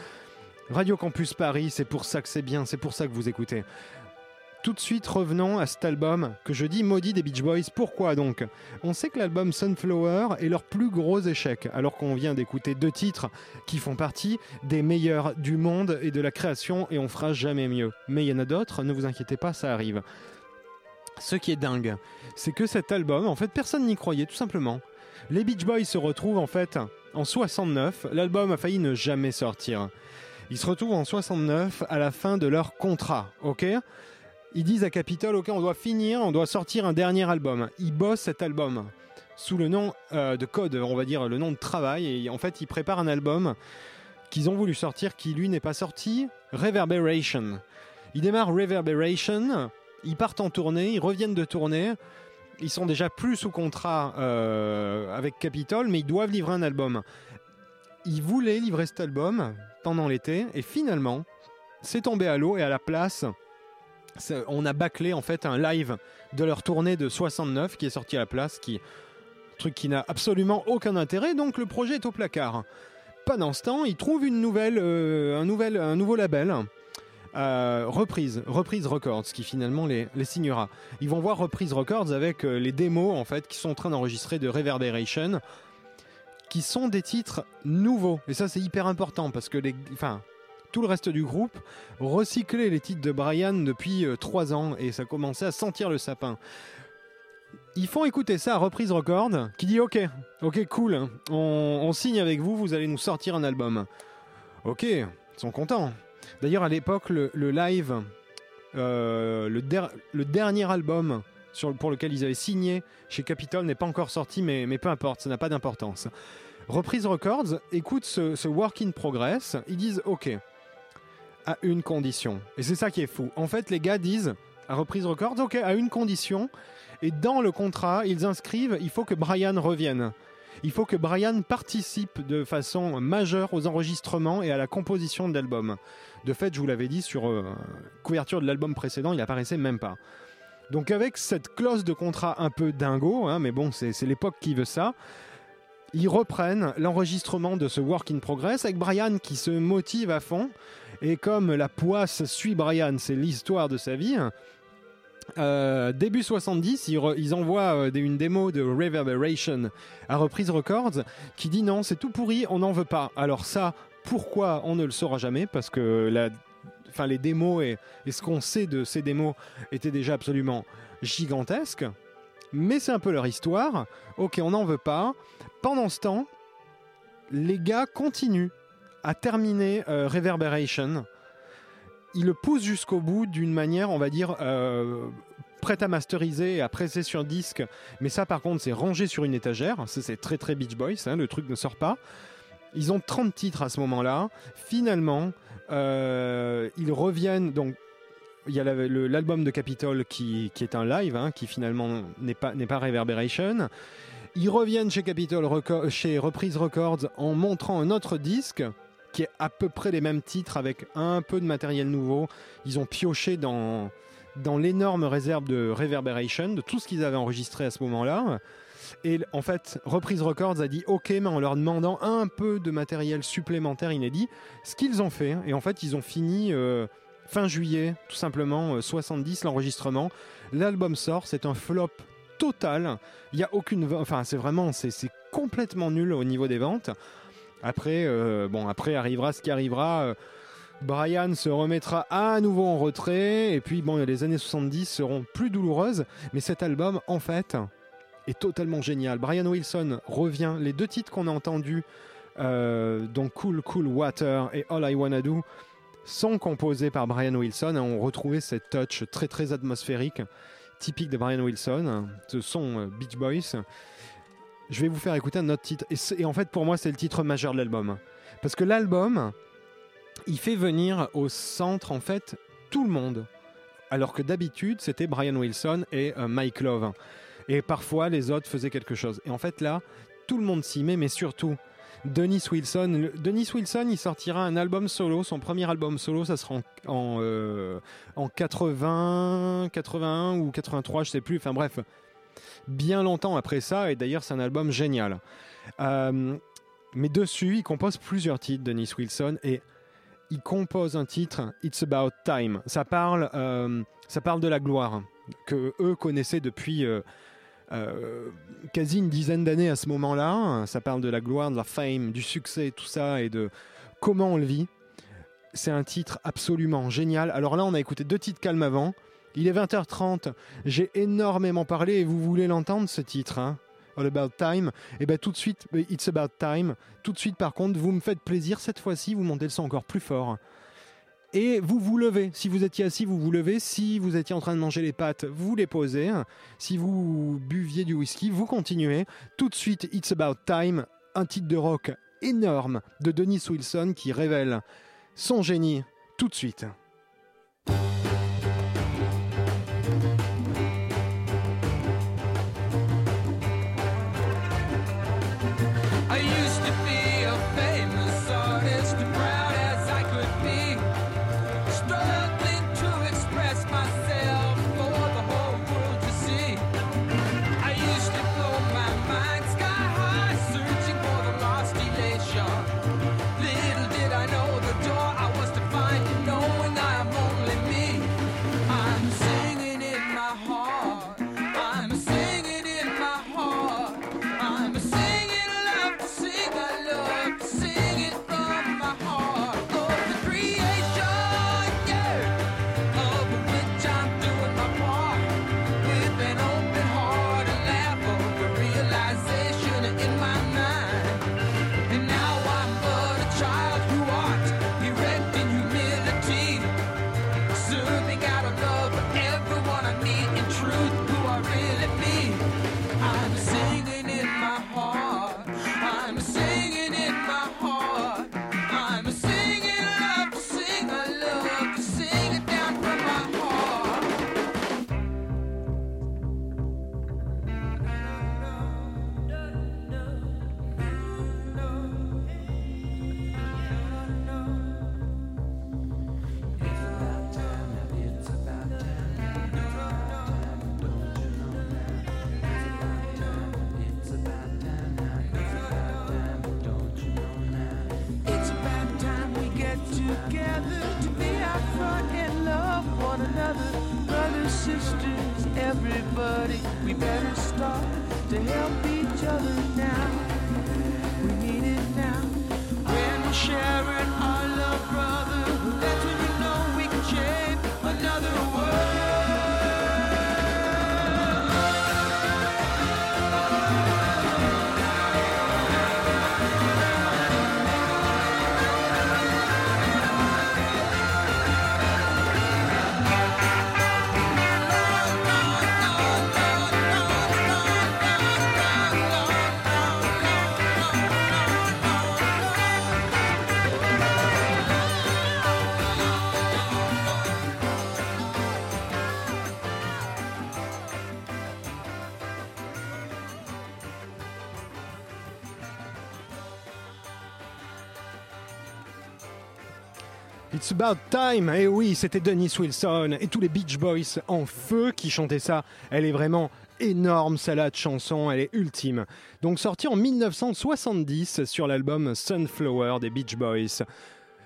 Radio Campus Paris, c'est pour ça que c'est bien, c'est pour ça que vous écoutez. Tout de suite, revenons à cet album que je dis maudit des Beach Boys. Pourquoi donc? On sait que l'album Sunflower est leur plus gros échec, alors qu'on vient d'écouter deux titres qui font partie des meilleurs du monde et de la création, et on fera jamais mieux. Mais il y en a d'autres, ne vous inquiétez pas, ça arrive. Ce qui est dingue, c'est que cet album, en fait, personne n'y croyait, tout simplement. Les Beach Boys se retrouvent en fait en 69. L'album a failli ne jamais sortir. Ils se retrouvent en 69 à la fin de leur contrat, ok? Ils disent à Capitol, ok, on doit finir, on doit sortir un dernier album. Ils bossent cet album sous le nom euh, de code, on va dire le nom de travail, et en fait ils préparent un album qu'ils ont voulu sortir qui lui n'est pas sorti, Reverberation. Ils démarrent Reverberation, ils partent en tournée, ils reviennent de tournée, ils sont déjà plus sous contrat euh, avec Capitol, mais ils doivent livrer un album. Ils voulaient livrer cet album pendant l'été, et finalement, c'est tombé à l'eau, et à la place, on a bâclé en fait un live de leur tournée de 69 qui est sorti à la place, qui truc qui n'a absolument aucun intérêt, donc le projet est au placard. Pendant ce temps, ils trouvent une nouvelle, euh, un, nouvel, un nouveau label. euh, reprise, Records, qui finalement les, les signera. Ils vont voir Reprise Records avec euh, les démos en fait qui sont en train d'enregistrer de Reverberation, qui sont des titres nouveaux. Et ça c'est hyper important parce que les, enfin, tout le reste du groupe recyclait les titres de Brian depuis euh, trois ans et ça commençait à sentir le sapin. Ils font écouter ça à Reprise Records, qui dit ok, ok cool, on, signe avec vous, vous allez nous sortir un album. Ok, ils sont contents. D'ailleurs à l'époque le, live, euh, le, der- le dernier album pour lequel ils avaient signé chez Capitol n'est pas encore sorti, mais, mais peu importe, ça n'a pas d'importance. Reprise Records écoute ce, ce work in progress, ils disent ok, à une condition. Et c'est ça qui est fou. En fait, les gars disent à Reprise Records, ok, à une condition. Et dans le contrat, ils inscrivent, il faut que Brian revienne. Il faut que Brian participe de façon majeure aux enregistrements et à la composition de l'album. De fait, je vous l'avais dit sur euh, couverture de l'album précédent, il apparaissait même pas. Donc avec cette clause de contrat un peu dingo, hein, mais bon, c'est l'époque qui veut ça, ils reprennent l'enregistrement de ce Work in Progress avec Brian qui se motive à fond. Et comme la poisse suit Brian, c'est l'histoire de sa vie, Euh, début 70, ils, ils envoient euh, une démo de Reverberation à Reprise Records qui dit non, c'est tout pourri, on n'en veut pas. Alors ça, pourquoi on ne le saura jamais? Parce que la, enfin les démos et, et ce qu'on sait de ces démos étaient déjà absolument gigantesques. Mais c'est un peu leur histoire. Ok, on n'en veut pas. Pendant ce temps, les gars continuent à terminer euh, Reverberation. Ils le poussent jusqu'au bout d'une manière, on va dire, euh, prête à masteriser et à presser sur disque. Mais ça, par contre, c'est rangé sur une étagère. C'est très très Beach Boys. hein, le truc ne sort pas. Ils ont 30 titres à ce moment-là. Finalement, euh, ils reviennent. Donc, il y a l'album de Capitol qui, qui est un live, hein, qui finalement n'est pas, pas Reverberation. Ils reviennent chez Capitol chez Reprise Records en montrant un autre disque qui est à peu près les mêmes titres avec un peu de matériel nouveau. Ils ont pioché dans, dans l'énorme réserve de Reverberation, de tout ce qu'ils avaient enregistré à ce moment-là. Et en fait, Reprise Records a dit OK, mais en leur demandant un peu de matériel supplémentaire inédit, ce qu'ils ont fait. Et en fait, ils ont fini euh, fin juillet, tout simplement, euh, 70, l'enregistrement. L'album sort, c'est un flop total. Il y a aucune, enfin, c'est vraiment, c'est complètement nul au niveau des ventes. Après, euh, bon, après arrivera ce qui arrivera. Euh, Brian se remettra à nouveau en retrait, et puis bon, les années 70 seront plus douloureuses, mais cet album, en fait, est totalement génial. Brian Wilson revient, les deux titres qu'on a entendus, euh, donc Cool Cool Water et All I Wanna Do, sont composés par Brian Wilson, et on retrouvait cette touch très très atmosphérique, typique de Brian Wilson, ce son euh, Beach Boys. Je vais vous faire écouter un autre titre, et, en fait pour moi c'est le titre majeur de l'album. Parce que l'album, il fait venir au centre en fait tout le monde. Alors que d'habitude c'était Brian Wilson et euh, Mike Love. Et parfois les autres faisaient quelque chose. Et en fait là, tout le monde s'y met, mais surtout Dennis Wilson. Le- Dennis Wilson, il sortira un album solo. Son premier album solo, ça sera en, en, euh, en 80, 81 ou 83, je sais plus. Enfin bref, bien longtemps après ça. Et d'ailleurs, c'est un album génial. Euh, mais dessus, il compose plusieurs titres, Dennis Wilson, et il compose un titre, It's About Time. Ça parle, euh, ça parle de la gloire que eux connaissaient depuis euh, quasi une dizaine d'années à ce moment-là. Ça parle de la gloire, de la fame, du succès, tout ça, et de comment on le vit. C'est un titre absolument génial. Alors là, on a écouté deux titres calmes avant. Il est 20h30. J'ai énormément parlé et vous voulez l'entendre ce titre, hein All About Time. Et ben tout de suite, It's About Time. Tout de suite, par contre, vous me faites plaisir. Cette fois-ci, vous montez le son encore plus fort. Et vous vous levez. Si vous étiez assis, vous vous levez. Si vous étiez en train de manger les pâtes, vous les posez. Si vous buviez du whisky, vous continuez. Tout de suite, It's About Time, un titre de rock énorme de Dennis Wilson qui révèle son génie tout de suite. About time. Et oui, c'était Dennis Wilson et tous les Beach Boys en feu qui chantaient ça. Elle est vraiment énorme salade chanson, elle est ultime. Donc sortie en 1970 sur l'album Sunflower des Beach Boys.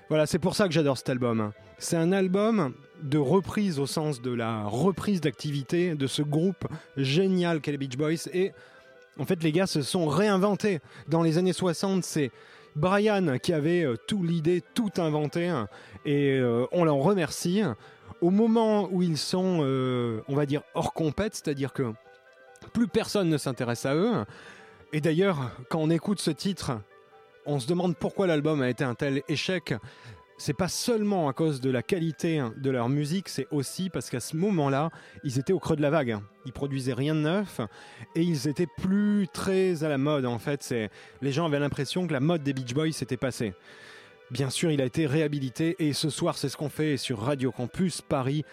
Voilà, c'est pour ça que j'adore cet album. C'est un album de reprise au sens de la reprise d'activité de ce groupe génial qu'est les Beach Boys. Et en fait, les gars se sont réinventés. Dans les années 60, c'est Brian qui avait euh, tout l'idée, tout inventé. Et euh, on l'en remercie. Au moment où ils sont, euh, on va dire, hors compète, c'est-à-dire que plus personne ne s'intéresse à eux. Et d'ailleurs, quand on écoute ce titre, on se demande pourquoi l'album a été un tel échec. C'est pas seulement à cause de la qualité de leur musique, c'est aussi parce qu'à ce moment-là, ils étaient au creux de la vague. Ils produisaient rien de neuf et ils étaient plus très à la mode en fait. C'est les gens avaient l'impression que la mode des Beach Boys s'était passée. Bien sûr, il a été réhabilité et ce soir, c'est ce qu'on fait sur Radio Campus Paris.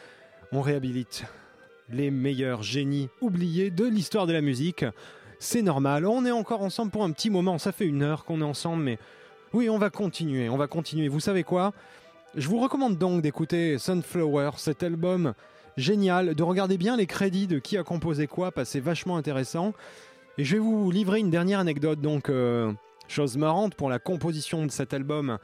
On réhabilite les meilleurs génies oubliés de l'histoire de la musique. C'est normal, on est encore ensemble pour un petit moment, ça fait une heure qu'on est ensemble, mais oui, on va continuer, on va continuer. Vous savez quoi? Je vous recommande donc d'écouter Sunflower, cet album génial, de regarder bien les crédits de qui a composé quoi, parce que c'est vachement intéressant. Et je vais vous livrer une dernière anecdote, donc euh, chose marrante pour la composition de cet album.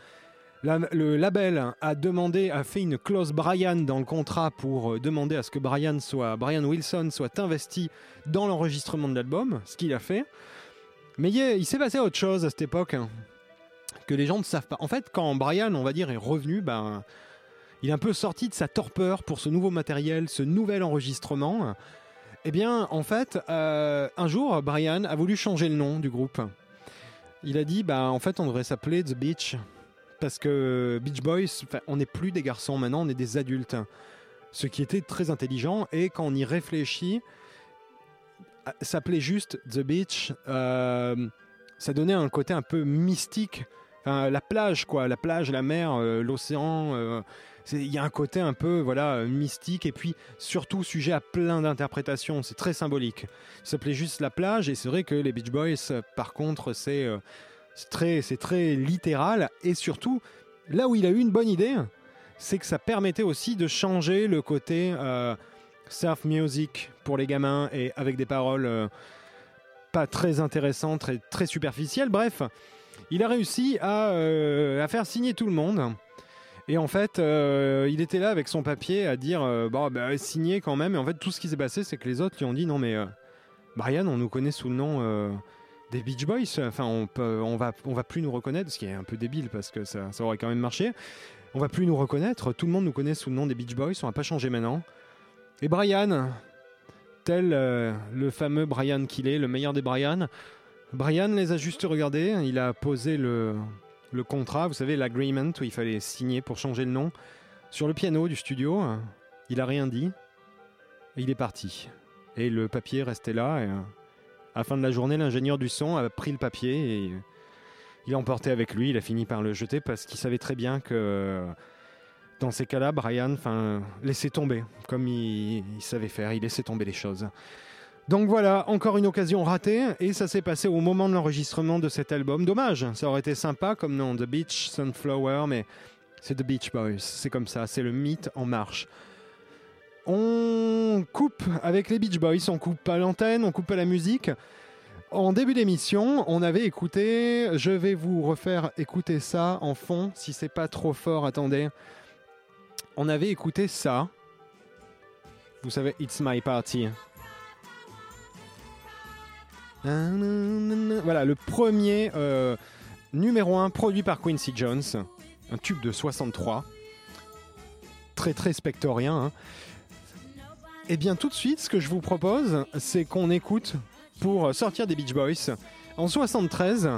Le label a demandé, a fait une clause Brian dans le contrat pour euh, demander à ce que Brian soit, Brian Wilson soit investi dans l'enregistrement de l'album, ce qu'il a fait. Mais il s'est passé autre chose à cette époque hein, que les gens ne savent pas. En fait, quand Brian, on va dire, est revenu, ben, il est un peu sorti de sa torpeur pour ce nouveau matériel, ce nouvel enregistrement. Eh bien, en fait, euh, un jour, Brian a voulu changer le nom du groupe. Il a dit, bah, en fait, on devrait s'appeler The Beach. Parce que Beach Boys, on n'est plus des garçons maintenant, on est des adultes. Ce qui était très intelligent. Et quand on y réfléchit, à- s'appeler juste The Beach, euh, ça donnait un côté un peu mystique. La plage, quoi. La plage, la mer, euh, l'océan. euh, Il y a un côté un peu voilà euh, mystique et puis surtout sujet à plein d'interprétations. C'est très symbolique. Ça s'appelait juste la plage et c'est vrai que les Beach Boys, par contre, c'est très, très littéral et surtout là où il a eu une bonne idée, c'est que ça permettait aussi de changer le côté surf music pour les gamins et avec des paroles pas très intéressantes, très superficielles. Bref, il a réussi à, euh, à faire signer tout le monde. Et en fait, euh, il était là avec son papier à dire euh, bon, bah, signer quand même. Et en fait, tout ce qui s'est passé, c'est que les autres lui ont dit non, mais euh, Brian, on nous connaît sous le nom des Beach Boys. Enfin, on, peut, va, plus nous reconnaître, ce qui est un peu débile parce que ça, aurait quand même marché. On va plus nous reconnaître. Tout le monde nous connaît sous le nom des Beach Boys. On va pas changer maintenant. Et Brian, tel le fameux Brian qu'il est, le meilleur des Brian, Brian les a juste regardés. Il a posé le, contrat, vous savez, l'agreement où il fallait signer pour changer le nom, sur le piano du studio. Il a rien dit. Il est parti. Et le papier restait là. Et, euh, à la fin de la journée, l'ingénieur du son a pris le papier et il l'a emporté avec lui. Il a fini par le jeter parce qu'il savait très bien que dans ces cas-là, Brian, laissait tomber, comme il savait faire. Il laissait tomber les choses. Donc voilà, encore une occasion ratée, et ça s'est passé au moment de l'enregistrement de cet album. Dommage, ça aurait été sympa comme nom, The Beach Sunflower, mais c'est The Beach Boys, c'est comme ça, c'est le mythe en marche. On coupe avec les Beach Boys, on coupe pas l'antenne, on coupe pas la musique. En début d'émission, on avait écouté, je vais vous refaire écouter ça en fond, si c'est pas trop fort, attendez. On avait écouté ça. Vous savez, It's My Party. Voilà, le premier euh, numéro 1 produit par Quincy Jones. Un tube de 63. Très très spectorien. hein. Et bien tout de suite, ce que je vous propose, c'est qu'on écoute pour sortir des Beach Boys en 73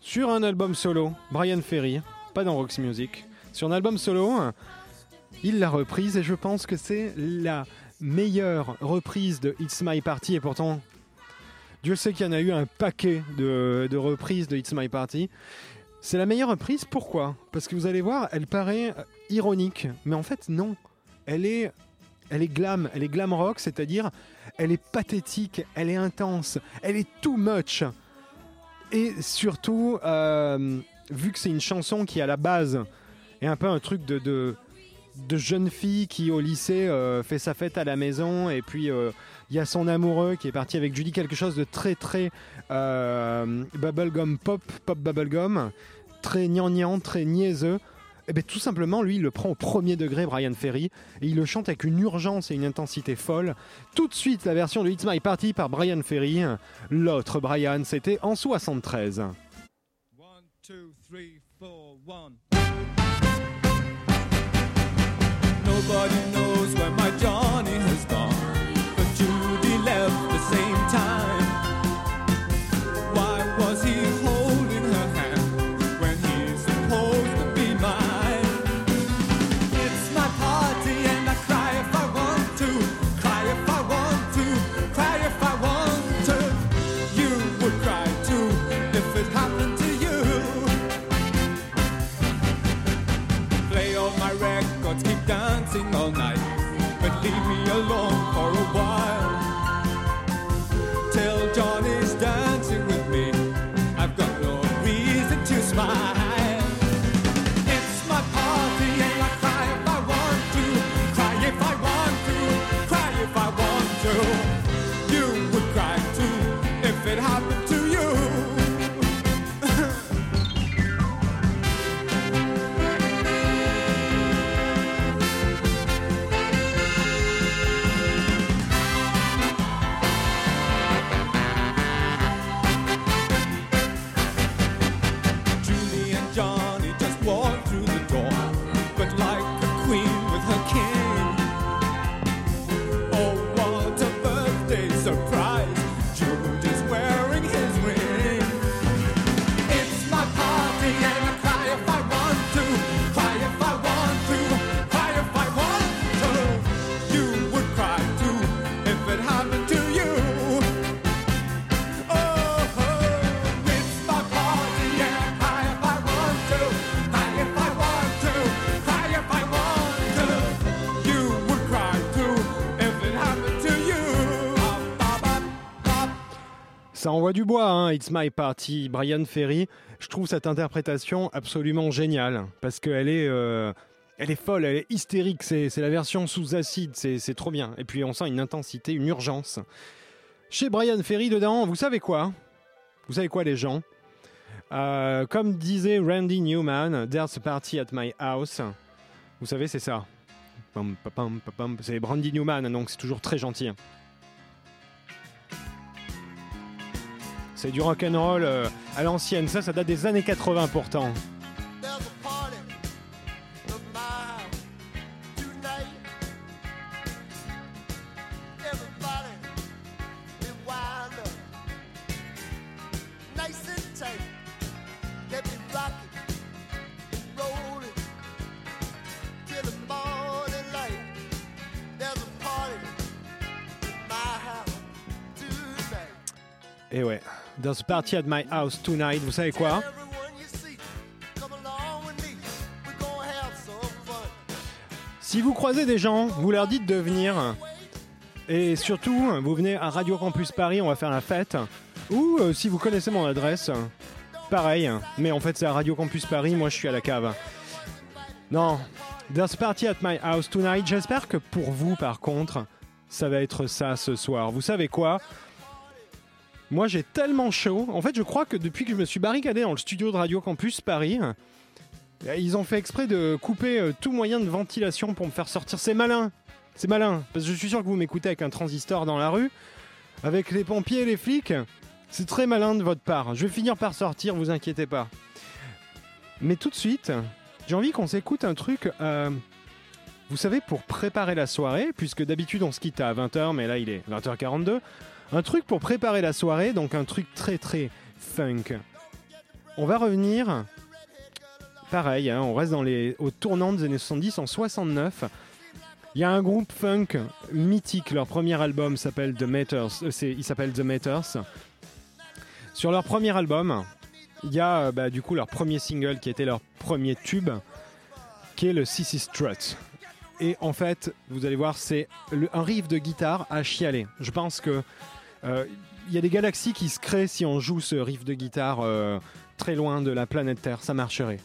sur un album solo, Brian Ferry, pas dans Rox Music, sur un album solo, il l'a reprise et je pense que c'est la meilleure reprise de It's My Party et pourtant Dieu sait qu'il y en a eu un paquet de, reprises de It's My Party. C'est la meilleure reprise, pourquoi? Parce que vous allez voir, elle paraît euh, ironique, mais en fait non. Elle est, elle est glam, elle est glam rock, c'est-à-dire elle est pathétique, elle est intense, elle est too much. Et surtout, euh, vu que c'est une chanson qui à la base est un peu un truc de, de, jeune fille qui au lycée euh, fait sa fête à la maison et puis il y a son amoureux qui est parti avec Julie, quelque chose de très très euh, bubblegum pop, pop bubblegum, très gnangnan, très niaiseux. Et bien tout simplement, lui, il le prend au premier degré, Brian Ferry, et il le chante avec une urgence et une intensité folle. Tout de suite, la version de It's My Party par Brian Ferry. L'autre Brian, c'était en 73.
One, two, three, four, one. Nobody knows where my dancing all night, but leave me alone
Du bois, hein, It's My Party, Brian Ferry. Je trouve cette interprétation absolument géniale parce qu'elle est, euh, elle est folle, elle est hystérique. C'est la version sous acide, c'est trop bien. Et puis on sent une intensité, une urgence. Chez Brian Ferry, dedans, vous savez quoi? Vous savez quoi, les gens? Euh, Comme disait Randy Newman, There's a party at my house. Vous savez, c'est ça. C'est Brandy Newman, donc c'est toujours très gentil. C'est du rock'n'roll euh, à l'ancienne. Ça, ça date des années 80 pourtant.
A party at my house tonight.
Vous savez quoi? Si vous croisez des gens, vous leur dites de venir. Et surtout, vous venez à Radio Campus Paris, on va faire la fête. Ou euh, si vous connaissez mon adresse, pareil. Mais en fait, c'est à Radio Campus Paris, moi je suis à la cave. Non, There's party at my house tonight. J'espère que pour vous, par contre, ça va être ça ce soir. Vous savez quoi? Moi j'ai tellement chaud. En fait, je crois que depuis que je me suis barricadé dans le studio de Radio Campus Paris, ils ont fait exprès de couper euh, tout moyen de ventilation pour me faire sortir. C'est malin. C'est malin, parce que je suis sûr que vous m'écoutez avec un transistor dans la rue, avec les pompiers et les flics. C'est très malin de votre part. Je vais finir par sortir, vous inquiétez pas. Mais tout de suite, j'ai envie qu'on s'écoute un truc. euh, vous savez, pour préparer la soirée, puisque d'habitude on se quitte à 20h, mais là il est 20h42. Un truc pour préparer la soirée, donc un truc très très funk. On va revenir. Pareil, hein, on reste dans les, au tournant des années 70 en 69. Il y a un groupe funk mythique, leur premier album s'appelle The Matters. euh, il s'appelle The Matters. Sur leur premier album, il y a euh, bah, du coup leur premier single qui était leur premier tube, qui est le CC Strut. Et en fait, vous allez voir, c'est un riff de guitare à chialer. Je pense que il y a des galaxies qui se créent si on joue ce riff de guitare euh, très loin de la planète Terre, ça marcherait.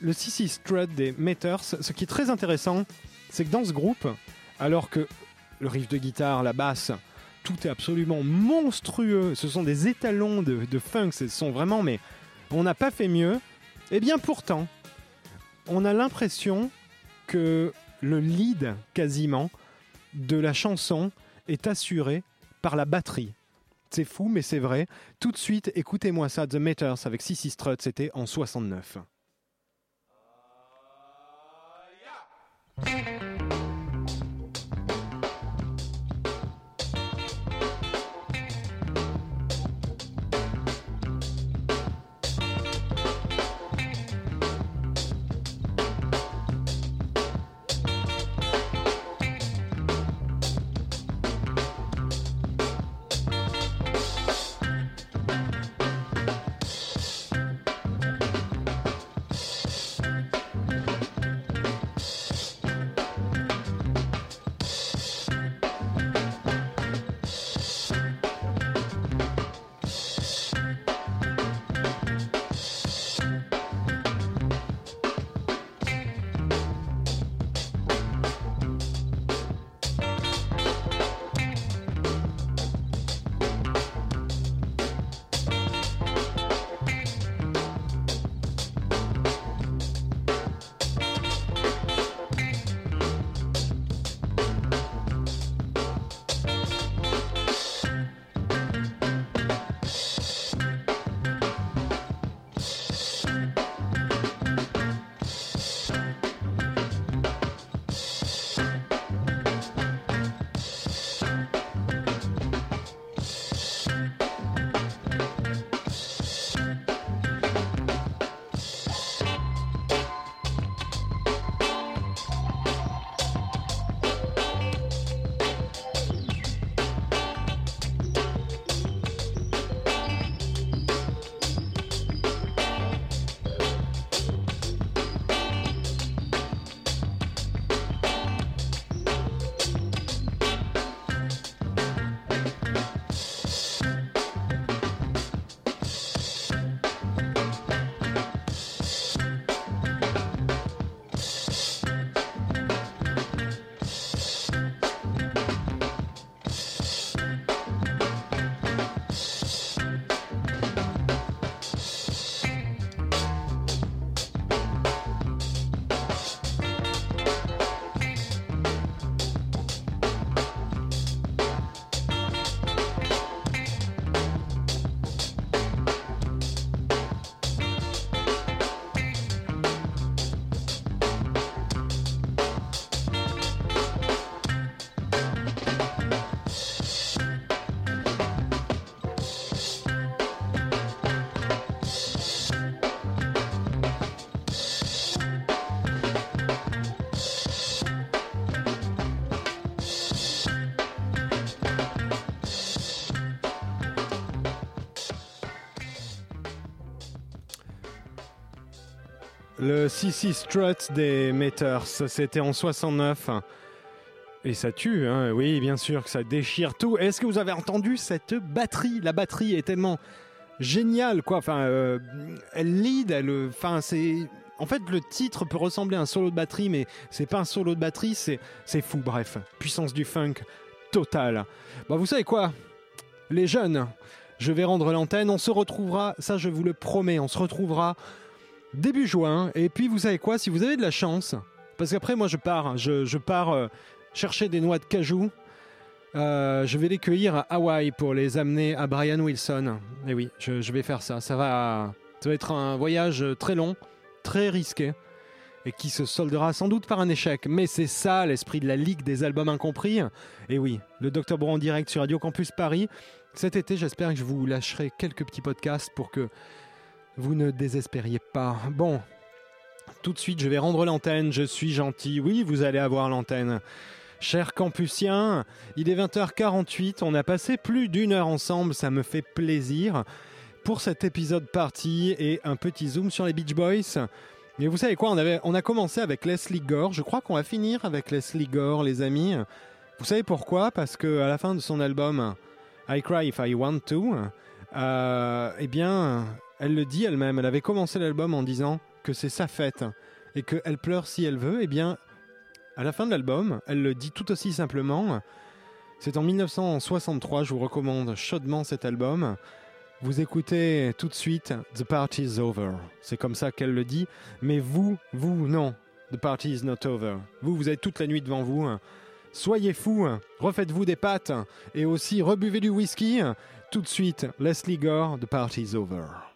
Le CC Strut des Meters, ce qui est très intéressant, c'est que dans ce groupe, alors que le riff de guitare, la basse, tout est absolument monstrueux, ce sont des étalons de, de funk, ce sont vraiment, mais on n'a pas fait mieux. Et bien pourtant, on a l'impression que le lead quasiment de la chanson est assuré par la batterie. C'est fou, mais c'est vrai. Tout de suite, écoutez-moi ça, The Meters avec Sissy Strut, c'était en 69. Le CC Strut des Meters, c'était en 69. Et ça tue, hein oui, bien sûr que ça déchire tout. Est-ce que vous avez entendu cette batterie? La batterie est tellement géniale, quoi. Enfin, euh, elle lead, elle, enfin, c'est. En fait, le titre peut ressembler à un solo de batterie, mais c'est pas un solo de batterie, c'est fou. Bref, puissance du funk totale. Bah, vous savez quoi? Les jeunes, je vais rendre l'antenne. On se retrouvera, ça je vous le promets, on se retrouvera début juin. Et puis, vous savez quoi Si vous avez de la chance, parce qu'après, moi, je pars, je, je pars. euh, chercher des noix de cajou. Euh, je vais les cueillir à Hawaï pour les amener à Brian Wilson. Et oui, je, je vais faire ça. Ça va, ça va être un voyage très long, très risqué, et qui se soldera sans doute par un échec. Mais c'est ça l'esprit de la Ligue des albums incompris. Et oui, le Dr Bro en direct sur Radio Campus Paris. Cet été, j'espère que je vous lâcherai quelques petits podcasts pour que vous ne désespériez pas. Bon, tout de suite, je vais rendre l'antenne. Je suis gentil. Oui, vous allez avoir l'antenne. Chers campusiens, il est 20h48. On a passé plus d'une heure ensemble. Ça me fait plaisir pour cet épisode party et un petit zoom sur les Beach Boys. Mais vous savez quoi on, avait, on a commencé avec Leslie Gore. Je crois qu'on va finir avec Leslie Gore, les amis. Vous savez pourquoi? Parce que à la fin de son album I Cry If I Want To, euh, eh bien, elle le dit elle-même. Elle avait commencé l'album en disant que c'est sa fête et qu'elle pleure si elle veut. Eh bien, à la fin de l'album, elle le dit tout aussi simplement. C'est en 1963, je vous recommande chaudement cet album. Vous écoutez tout de suite The Party's Over. C'est comme ça qu'elle le dit. Mais vous, vous, non. The Party is not over. Vous, vous avez toute la nuit devant vous. Soyez fous, refaites-vous des pâtes et aussi rebuvez du whisky. Tout de suite, Leslie Gore, The Party's
Over.